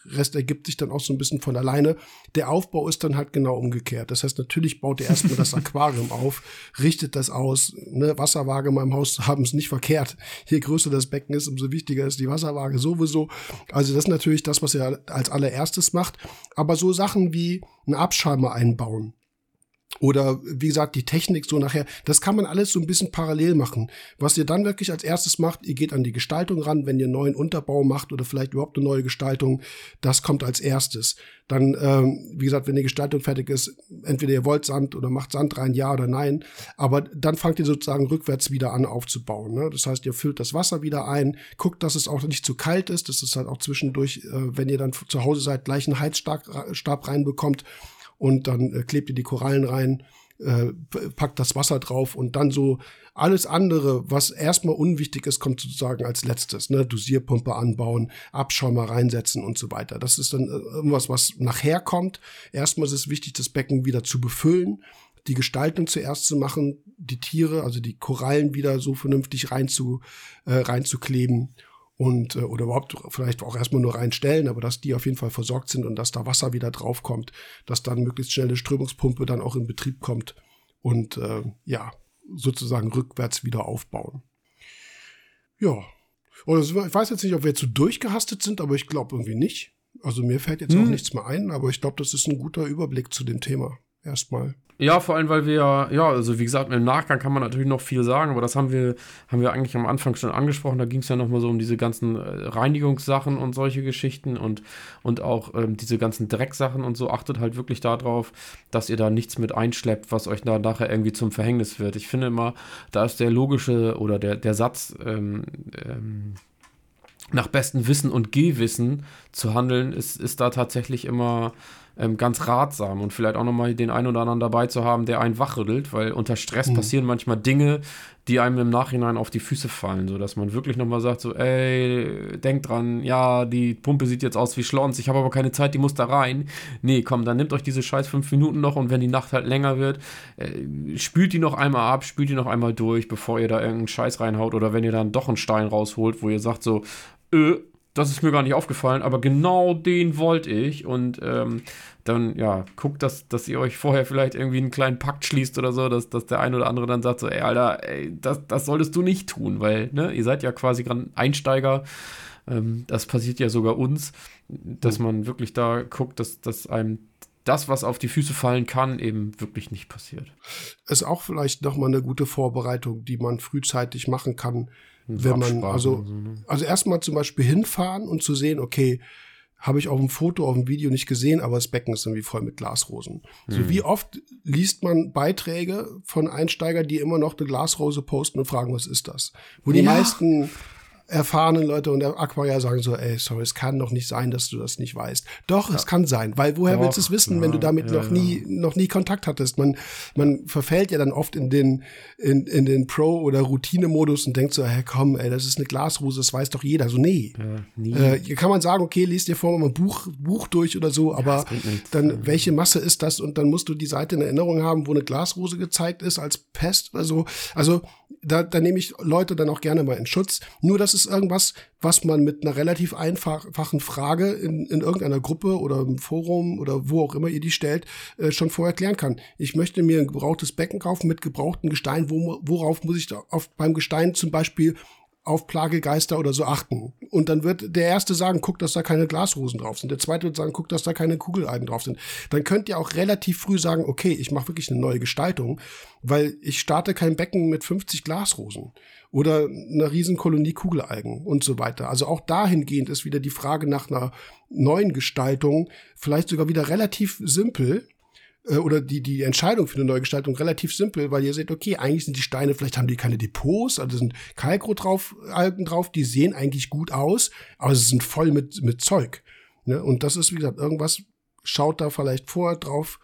Rest ergibt sich dann auch so ein bisschen von alleine. Der Aufbau ist dann halt genau umgekehrt. Das heißt, natürlich baut ihr erstmal das Aquarium auf, richtet das aus. Ne, Wasserwaage in meinem Haus haben es nicht verkehrt. Je größer das Becken ist, umso wichtiger ist die Wasserwaage sowieso. Also das ist natürlich das, was ihr als allererstes macht. Aber so Sachen wie einen Abschäumer einbauen, oder wie gesagt, die Technik so nachher, das kann man alles so ein bisschen parallel machen. Was ihr dann wirklich als erstes macht, ihr geht an die Gestaltung ran, wenn ihr einen neuen Unterbau macht oder vielleicht überhaupt eine neue Gestaltung, das kommt als erstes. Dann, ähm, wie gesagt, wenn die Gestaltung fertig ist, entweder ihr wollt Sand oder macht Sand rein, ja oder nein, aber dann fangt ihr sozusagen rückwärts wieder an aufzubauen. Ne? Das heißt, ihr füllt das Wasser wieder ein, guckt, dass es auch nicht zu kalt ist, dass es halt auch zwischendurch, äh, wenn ihr dann zu Hause seid, gleich einen Heizstab reinbekommt und dann äh, klebt ihr die Korallen rein, äh, packt das Wasser drauf und dann so alles andere, was erstmal unwichtig ist, kommt sozusagen als letztes. Ne? Dosierpumpe anbauen, Abschäumer reinsetzen und so weiter. Das ist dann äh, irgendwas, was nachher kommt. Erstmal ist es wichtig, das Becken wieder zu befüllen, die Gestaltung zuerst zu machen, die Tiere, also die Korallen wieder so vernünftig rein zu, äh, reinzukleben und äh, oder überhaupt vielleicht auch erstmal nur reinstellen, aber dass die auf jeden Fall versorgt sind und dass da Wasser wieder draufkommt, dass dann möglichst schnell eine Strömungspumpe dann auch in Betrieb kommt und äh, ja, sozusagen rückwärts wieder aufbauen. Ja. Oder ich weiß jetzt nicht, ob wir jetzt so durchgehastet sind, aber ich glaube irgendwie nicht. Also mir fällt jetzt hm. auch nichts mehr ein, aber ich glaube, das ist ein guter Überblick zu dem Thema. Erstmal. Ja, vor allem, weil wir, ja, also wie gesagt, im Nachgang kann man natürlich noch viel sagen, aber das haben wir, haben wir eigentlich am Anfang schon angesprochen. Da ging es ja nochmal so um diese ganzen äh, Reinigungssachen und solche Geschichten und, und auch ähm, diese ganzen Drecksachen und so. Achtet halt wirklich darauf, dass ihr da nichts mit einschleppt, was euch da nachher irgendwie zum Verhängnis wird. Ich finde immer, da ist der logische oder der, der Satz, ähm, ähm, nach bestem Wissen und Gehwissen zu handeln, ist, ist da tatsächlich immer ähm, ganz ratsam und vielleicht auch nochmal den einen oder anderen dabei zu haben, der einen wachrüttelt, weil unter Stress mhm. passieren manchmal Dinge, die einem im Nachhinein auf die Füße fallen, sodass man wirklich nochmal sagt, so, ey, denk dran, ja, die Pumpe sieht jetzt aus wie Schlons, ich habe aber keine Zeit, die muss da rein. Nee, komm, dann nehmt euch diese scheiß fünf Minuten noch und wenn die Nacht halt länger wird, äh, spült die noch einmal ab, spült die noch einmal durch, bevor ihr da irgendeinen Scheiß reinhaut oder wenn ihr dann doch einen Stein rausholt, wo ihr sagt so, äh, das ist mir gar nicht aufgefallen, aber genau den wollte ich. Und ähm, dann, ja, guckt, dass, dass ihr euch vorher vielleicht irgendwie einen kleinen Pakt schließt oder so, dass, dass der ein oder andere dann sagt so, ey, Alter, ey, das, das solltest du nicht tun, weil, ne, ihr seid ja quasi gerade Einsteiger. Ähm, das passiert ja sogar uns, dass man wirklich da guckt, dass, dass einem das, was auf die Füße fallen kann, eben wirklich nicht passiert. Ist auch vielleicht nochmal eine gute Vorbereitung, die man frühzeitig machen kann, wenn man, also, so, ne? also erstmal zum Beispiel hinfahren und zu sehen, okay, habe ich auf dem Foto, auf dem Video nicht gesehen, aber das Becken ist irgendwie voll mit Glasrosen. Mhm. So wie oft liest man Beiträge von Einsteigern, die immer noch eine Glasrose posten und fragen, was ist das? Wo die ja. meisten erfahrenen Leute und der Aquarier sagen so, ey, sorry, es kann doch nicht sein, dass du das nicht weißt. Doch, ja. es kann sein, weil woher doch, willst du es wissen, ja, wenn du damit ja, noch nie, noch nie Kontakt hattest? Man, man verfällt ja dann oft in den, in, in den Pro- oder Routine-Modus und denkt so, hey, komm, ey, das ist eine Glasrose, das weiß doch jeder. So, nee. Äh, hier kann man sagen, okay, liest dir vorher mal ein Buch, Buch durch oder so, aber dann, welche Masse ist das? Und dann musst du die Seite in Erinnerung haben, wo eine Glasrose gezeigt ist als Pest oder so. Also, da, da nehme ich Leute dann auch gerne mal in Schutz. Nur das ist irgendwas, was man mit einer relativ einfachen Frage in, in irgendeiner Gruppe oder im Forum oder wo auch immer ihr die stellt, äh, schon vorher klären kann. Ich möchte mir ein gebrauchtes Becken kaufen mit gebrauchtem Gestein. Wo, worauf muss ich da auf, beim Gestein zum Beispiel auf Plagegeister oder so achten. Und dann wird der Erste sagen, guck, dass da keine Glasrosen drauf sind. Der Zweite wird sagen, guck, dass da keine Kugelalgen drauf sind. Dann könnt ihr auch relativ früh sagen, okay, ich mache wirklich eine neue Gestaltung, weil ich starte kein Becken mit 50 Glasrosen oder einer riesen Kolonie Kugelalgen und so weiter. Also auch dahingehend ist wieder die Frage nach einer neuen Gestaltung vielleicht sogar wieder relativ simpel, äh, oder die, die Entscheidung für eine Neugestaltung relativ simpel, weil ihr seht, okay, eigentlich sind die Steine, vielleicht haben die keine Depots, also sind Kalkrot drauf, Algen drauf, die sehen eigentlich gut aus, aber sie sind voll mit, mit Zeug. Ne? Und das ist, wie gesagt, irgendwas schaut da vielleicht vorher drauf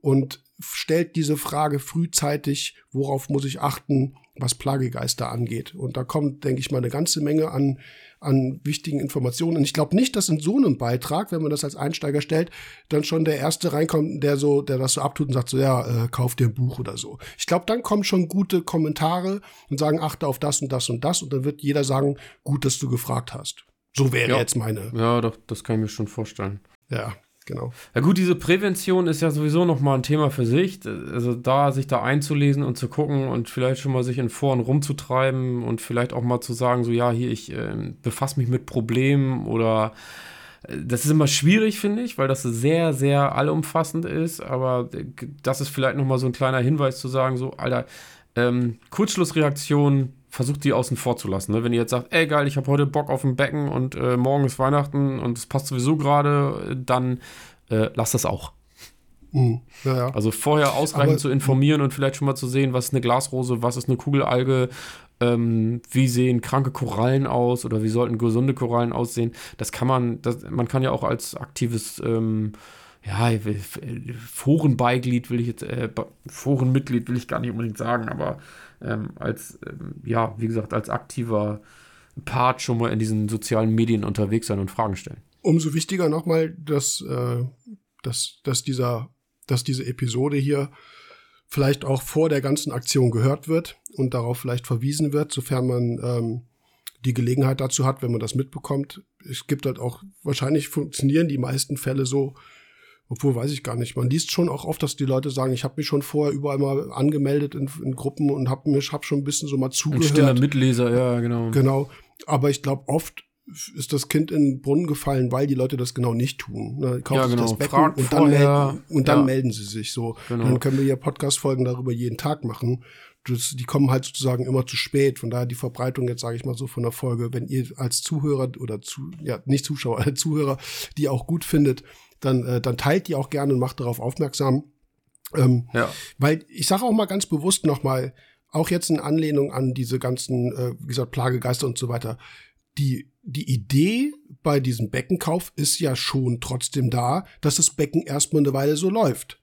und stellt diese Frage frühzeitig, worauf muss ich achten, was Plagegeister angeht. Und da kommt, denke ich mal, eine ganze Menge an an wichtigen Informationen. Und ich glaube nicht, dass in so einem Beitrag, wenn man das als Einsteiger stellt, dann schon der erste reinkommt, der so, der das so abtut und sagt so, ja, äh, kauf dir ein Buch oder so. Ich glaube, dann kommen schon gute Kommentare und sagen, achte auf das und das und das und dann wird jeder sagen, gut, dass du gefragt hast. So wäre ja. jetzt meine. Ja, doch, das kann ich mir schon vorstellen. Ja genau. Ja gut, diese Prävention ist ja sowieso nochmal ein Thema für sich. Also da sich da einzulesen und zu gucken und vielleicht schon mal sich in Foren rumzutreiben und vielleicht auch mal zu sagen, so ja, hier, ich äh, befasse mich mit Problemen oder äh, das ist immer schwierig, finde ich, weil das sehr, sehr allumfassend ist. Aber das ist vielleicht nochmal so ein kleiner Hinweis zu sagen, so, Alter, ähm, Kurzschlussreaktion versucht die außen vor zu lassen. Ne? Wenn ihr jetzt sagt, ey geil, ich habe heute Bock auf ein Becken und äh, morgen ist Weihnachten und es passt sowieso gerade, dann äh, lasst das auch. Mhm. Ja, ja. Also vorher ausreichend Aber, zu informieren und vielleicht schon mal zu sehen, was ist eine Glasrose, was ist eine Kugelalge, ähm, wie sehen kranke Korallen aus oder wie sollten gesunde Korallen aussehen. Das kann man, das, man kann ja auch als aktives ähm, ja, Forenbeiglied will ich jetzt, äh, Forenmitglied will ich gar nicht unbedingt sagen, aber ähm, als, ähm, ja, wie gesagt, als aktiver Part schon mal in diesen sozialen Medien unterwegs sein und Fragen stellen. Umso wichtiger nochmal, dass, äh, dass, dass, dieser, dass diese Episode hier vielleicht auch vor der ganzen Aktion gehört wird und darauf vielleicht verwiesen wird, sofern man ähm, die Gelegenheit dazu hat, wenn man das mitbekommt. Es gibt halt auch, wahrscheinlich funktionieren die meisten Fälle so, obwohl weiß ich gar nicht. Man liest schon auch oft, dass die Leute sagen, ich habe mich schon vorher überall mal angemeldet in, in Gruppen und habe mir hab schon ein bisschen so mal zugehört. Ein stiller Mitleser, ja, genau. Genau. Aber ich glaube, oft ist das Kind in den Brunnen gefallen, weil die Leute das genau nicht tun. Ne, ja, genau. das Becken und dann, melden, und dann ja. melden sie sich so. Genau. Dann können wir ja Podcast-Folgen darüber jeden Tag machen. Das, die kommen halt sozusagen immer zu spät. Von daher die Verbreitung jetzt, sage ich mal so, von der Folge, wenn ihr als Zuhörer oder zu, ja, nicht Zuschauer, als Zuhörer, die auch gut findet, dann, äh, dann teilt die auch gerne und macht darauf aufmerksam. Ähm, ja. Weil ich sage auch mal ganz bewusst nochmal, auch jetzt in Anlehnung an diese ganzen, äh, wie gesagt, Plagegeister und so weiter, die, die Idee bei diesem Beckenkauf ist ja schon trotzdem da, dass das Becken erstmal eine Weile so läuft.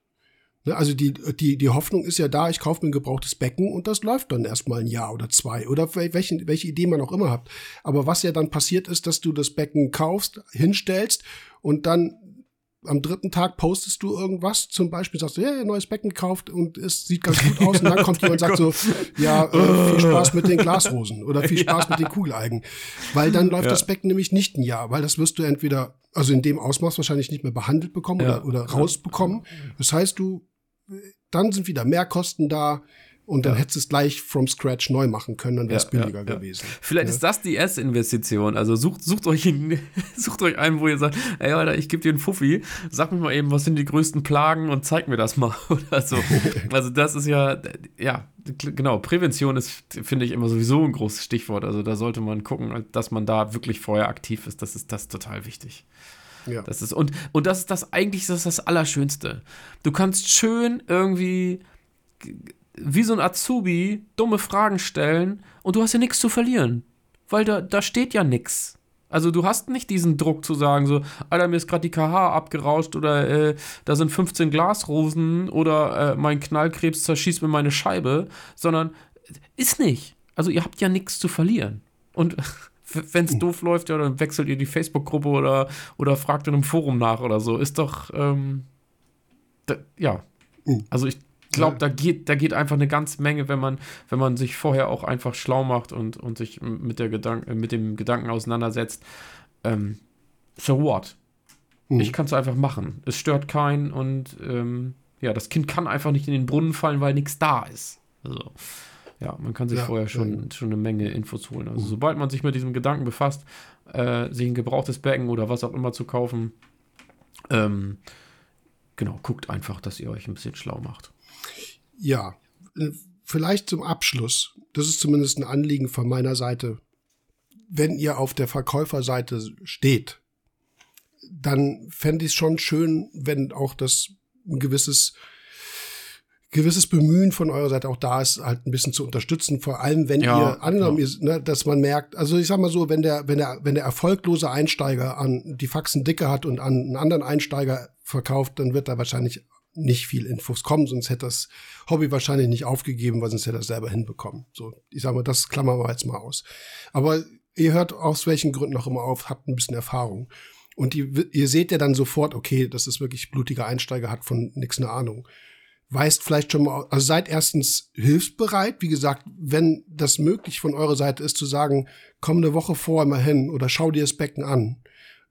Ne, also die, die, die Hoffnung ist ja da, ich kaufe mir ein gebrauchtes Becken und das läuft dann erstmal ein Jahr oder zwei oder welche, welche Idee man auch immer habt. Aber was ja dann passiert ist, dass du das Becken kaufst, hinstellst und dann am dritten Tag postest du irgendwas, zum Beispiel sagst du, ja, neues Becken gekauft und es sieht ganz gut aus und dann kommt jemand und sagt so, ja, äh, viel Spaß mit den Glasrosen oder viel Spaß ja. mit den Kugeleigen. Weil dann läuft ja. das Becken nämlich nicht ein Jahr, weil das wirst du entweder, also in dem Ausmaß wahrscheinlich nicht mehr behandelt bekommen ja. oder, oder rausbekommen. Das heißt, du, dann sind wieder mehr Kosten da, und dann ja. hättest du es gleich from scratch neu machen können, dann wäre es ja, billiger ja, gewesen. Vielleicht ist das die erste Investition. Also sucht, sucht, euch, einen, sucht euch einen, wo ihr sagt, ey Alter, ich gebe dir einen Fuffi, sag mir mal eben, was sind die größten Plagen und zeig mir das mal oder so. also das ist ja, ja, genau, Prävention ist, finde ich, immer sowieso ein großes Stichwort. Also da sollte man gucken, dass man da wirklich vorher aktiv ist. Das ist das total wichtig. Ja. Das ist, und, und das ist das eigentlich das, ist das Allerschönste. Du kannst schön irgendwie wie so ein Azubi dumme Fragen stellen und du hast ja nichts zu verlieren. Weil da, da steht ja nichts. Also du hast nicht diesen Druck zu sagen, so, Alter, mir ist gerade die KH abgerauscht oder äh, da sind 15 Glasrosen oder äh, mein Knallkrebs zerschießt mir meine Scheibe, sondern ist nicht. Also ihr habt ja nichts zu verlieren. Und wenn es doof läuft, ja, dann wechselt ihr die Facebook-Gruppe oder, oder fragt in einem Forum nach oder so. Ist doch, ähm, ja. Mhm. Also ich glaube, da geht, da geht einfach eine ganze Menge, wenn man, wenn man sich vorher auch einfach schlau macht und, und sich mit, der Gedank mit dem Gedanken auseinandersetzt. Ähm, so what? Mhm. Ich kann es einfach machen. Es stört keinen und ähm, ja, das Kind kann einfach nicht in den Brunnen fallen, weil nichts da ist. Also, ja, man kann sich ja, vorher schon, ja. schon eine Menge Infos holen. Also, mhm. sobald man sich mit diesem Gedanken befasst, äh, sich ein gebrauchtes Becken oder was auch immer zu kaufen, ähm, genau, guckt einfach, dass ihr euch ein bisschen schlau macht. Ja, äh, vielleicht zum Abschluss. Das ist zumindest ein Anliegen von meiner Seite. Wenn ihr auf der Verkäuferseite steht, dann fände ich es schon schön, wenn auch das ein gewisses gewisses Bemühen von eurer Seite auch da ist, halt ein bisschen zu unterstützen. Vor allem, wenn ja, ihr angenommen, ja. ne, dass man merkt, also ich sag mal so, wenn der, wenn der, wenn der erfolglose Einsteiger an die Faxen dicke hat und an einen anderen Einsteiger verkauft, dann wird da wahrscheinlich nicht viel Infos kommen, sonst hätte das Hobby wahrscheinlich nicht aufgegeben, weil sonst hätte er selber hinbekommen. So, ich sag mal, das klammern wir jetzt mal aus. Aber ihr hört aus welchen Gründen auch immer auf, habt ein bisschen Erfahrung. Und ihr, ihr seht ja dann sofort, okay, das ist wirklich blutiger Einsteiger, hat von nichts eine Ahnung. Weist vielleicht schon mal, also seid erstens hilfsbereit, wie gesagt, wenn das möglich von eurer Seite ist, zu sagen, komm eine Woche vorher mal hin oder schau dir das Becken an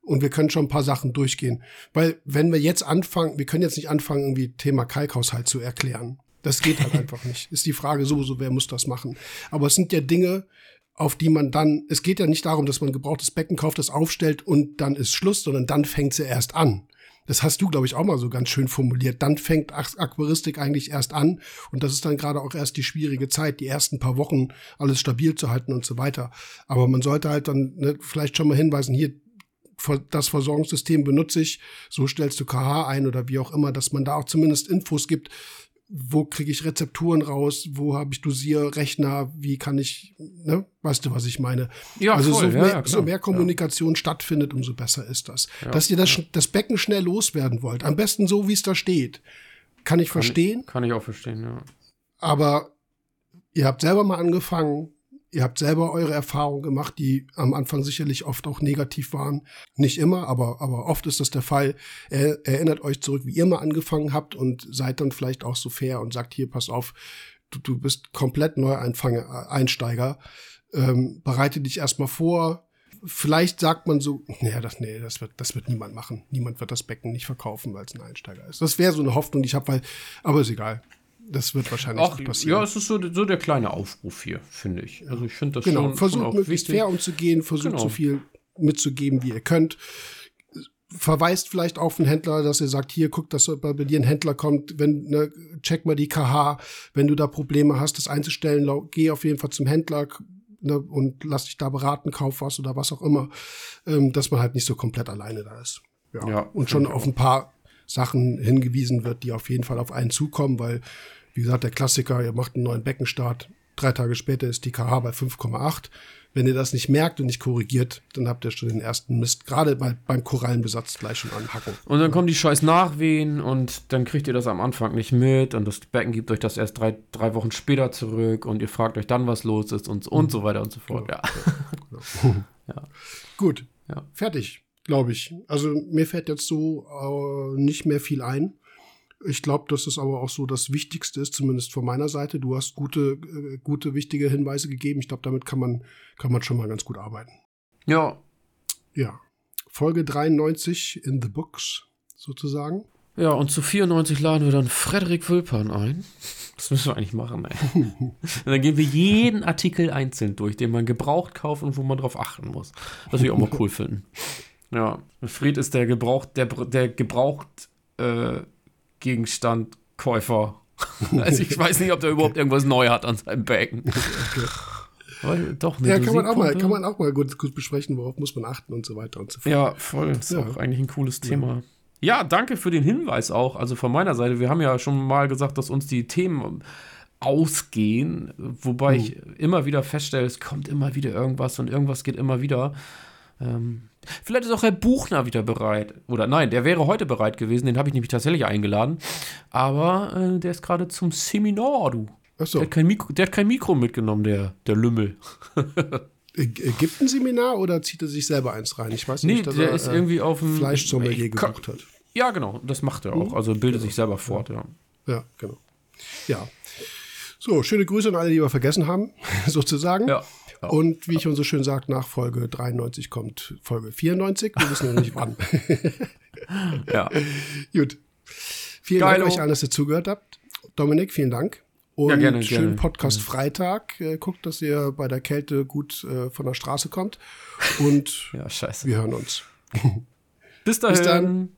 und wir können schon ein paar Sachen durchgehen. Weil wenn wir jetzt anfangen, wir können jetzt nicht anfangen, irgendwie Thema Kalkhaushalt zu erklären. Das geht halt einfach nicht. Ist die Frage sowieso, wer muss das machen? Aber es sind ja Dinge, auf die man dann, es geht ja nicht darum, dass man gebrauchtes Becken kauft, das aufstellt und dann ist Schluss, sondern dann fängt sie erst an. Das hast du, glaube ich, auch mal so ganz schön formuliert. Dann fängt Aquaristik eigentlich erst an. Und das ist dann gerade auch erst die schwierige Zeit, die ersten paar Wochen alles stabil zu halten und so weiter. Aber man sollte halt dann ne, vielleicht schon mal hinweisen, hier, das Versorgungssystem benutze ich, so stellst du KH ein oder wie auch immer, dass man da auch zumindest Infos gibt, wo kriege ich Rezepturen raus, wo habe ich Dosierrechner, wie kann ich, ne, weißt du, was ich meine? Ja, also voll, so, mehr, ja, so mehr Kommunikation ja. stattfindet, umso besser ist das. Ja, Dass ihr das, das Becken schnell loswerden wollt, am besten so, wie es da steht, kann ich kann verstehen. kann ich auch verstehen, ja. Aber ihr habt selber mal angefangen, Ihr habt selber eure Erfahrungen gemacht, die am Anfang sicherlich oft auch negativ waren. Nicht immer, aber, aber oft ist das der Fall. Er, erinnert euch zurück, wie ihr mal angefangen habt und seid dann vielleicht auch so fair und sagt, hier, pass auf, du, du bist komplett Neueinsteiger. Ähm, bereite dich erstmal vor. Vielleicht sagt man so, naja, das, nee, das wird, das wird niemand machen. Niemand wird das Becken nicht verkaufen, weil es ein Einsteiger ist. Das wäre so eine Hoffnung, die ich habe, weil, aber ist egal das wird wahrscheinlich Ach, passieren. Ja, es ist so, so der kleine Aufruf hier, finde ich. Also ich finde das genau. schon, versucht schon möglichst wichtig. fair umzugehen, versucht genau. so viel mitzugeben, wie ihr könnt. Verweist vielleicht auf einen Händler, dass ihr sagt, hier, guck, dass bei dir ein Händler kommt, wenn, ne, check mal die KH, wenn du da Probleme hast, das einzustellen, geh auf jeden Fall zum Händler, ne, und lass dich da beraten, kauf was oder was auch immer, ähm, dass man halt nicht so komplett alleine da ist. Ja. ja und schon auf ein paar Sachen hingewiesen wird, die auf jeden Fall auf einen zukommen, weil, wie gesagt, der Klassiker, ihr macht einen neuen Beckenstart, Drei Tage später ist die KH bei 5,8. Wenn ihr das nicht merkt und nicht korrigiert, dann habt ihr schon den ersten Mist, gerade bei, beim Korallenbesatz gleich schon anhacken. Und dann kommen die scheiß Nachwehen und dann kriegt ihr das am Anfang nicht mit und das Becken gibt euch das erst drei, drei Wochen später zurück und ihr fragt euch dann, was los ist und, und so weiter und so fort. Ja. ja. ja. Gut. Ja. Fertig, glaube ich. Also mir fällt jetzt so äh, nicht mehr viel ein. Ich glaube, dass das aber auch so das Wichtigste ist, zumindest von meiner Seite. Du hast gute, äh, gute, wichtige Hinweise gegeben. Ich glaube, damit kann man, kann man schon mal ganz gut arbeiten. Ja. Ja. Folge 93 in the books, sozusagen. Ja, und zu 94 laden wir dann Frederik Wülpern ein. Das müssen wir eigentlich machen, ey. und dann gehen wir jeden Artikel einzeln durch, den man gebraucht kauft und wo man drauf achten muss. Das würde ich auch mal cool finden. Ja, Fried ist der gebraucht, der, der gebraucht äh, Gegenstandkäufer. also ich weiß nicht, ob der überhaupt irgendwas neu hat an seinem Becken. Okay. Weil, doch, ja, kann man, auch mal, kann man auch mal gut, gut, besprechen, worauf muss man achten und so weiter und so fort. Ja, voll. Das ist ja. auch eigentlich ein cooles Thema. Ja. ja, danke für den Hinweis auch. Also von meiner Seite, wir haben ja schon mal gesagt, dass uns die Themen ausgehen, wobei hm. ich immer wieder feststelle, es kommt immer wieder irgendwas und irgendwas geht immer wieder. Ähm, vielleicht ist auch Herr Buchner wieder bereit. Oder nein, der wäre heute bereit gewesen. Den habe ich nämlich tatsächlich eingeladen. Aber äh, der ist gerade zum Seminar, du. Ach so. Der hat kein Mikro, der hat kein Mikro mitgenommen, der, der Lümmel. Äh, gibt ein Seminar oder zieht er sich selber eins rein? Ich weiß nee, nicht, dass der er ist äh, irgendwie auf dem Fleischsommelier gebucht hat. Ja, genau, das macht er auch. Mhm. Also bildet genau. sich selber fort, ja. Ja, genau. Ja. So, schöne Grüße an alle, die wir vergessen haben, sozusagen. Ja. Und wie ich schon so schön sagt, nach Folge 93 kommt Folge 94. Wir wissen noch nicht wann. ja. Gut. Vielen Geilo. Dank euch allen, dass ihr zugehört habt. Dominik, vielen Dank. Und ja, gerne, schönen gerne. Podcast Freitag. Äh, guckt, dass ihr bei der Kälte gut äh, von der Straße kommt. Und ja, wir hören uns. Bis dahin. Bis dann.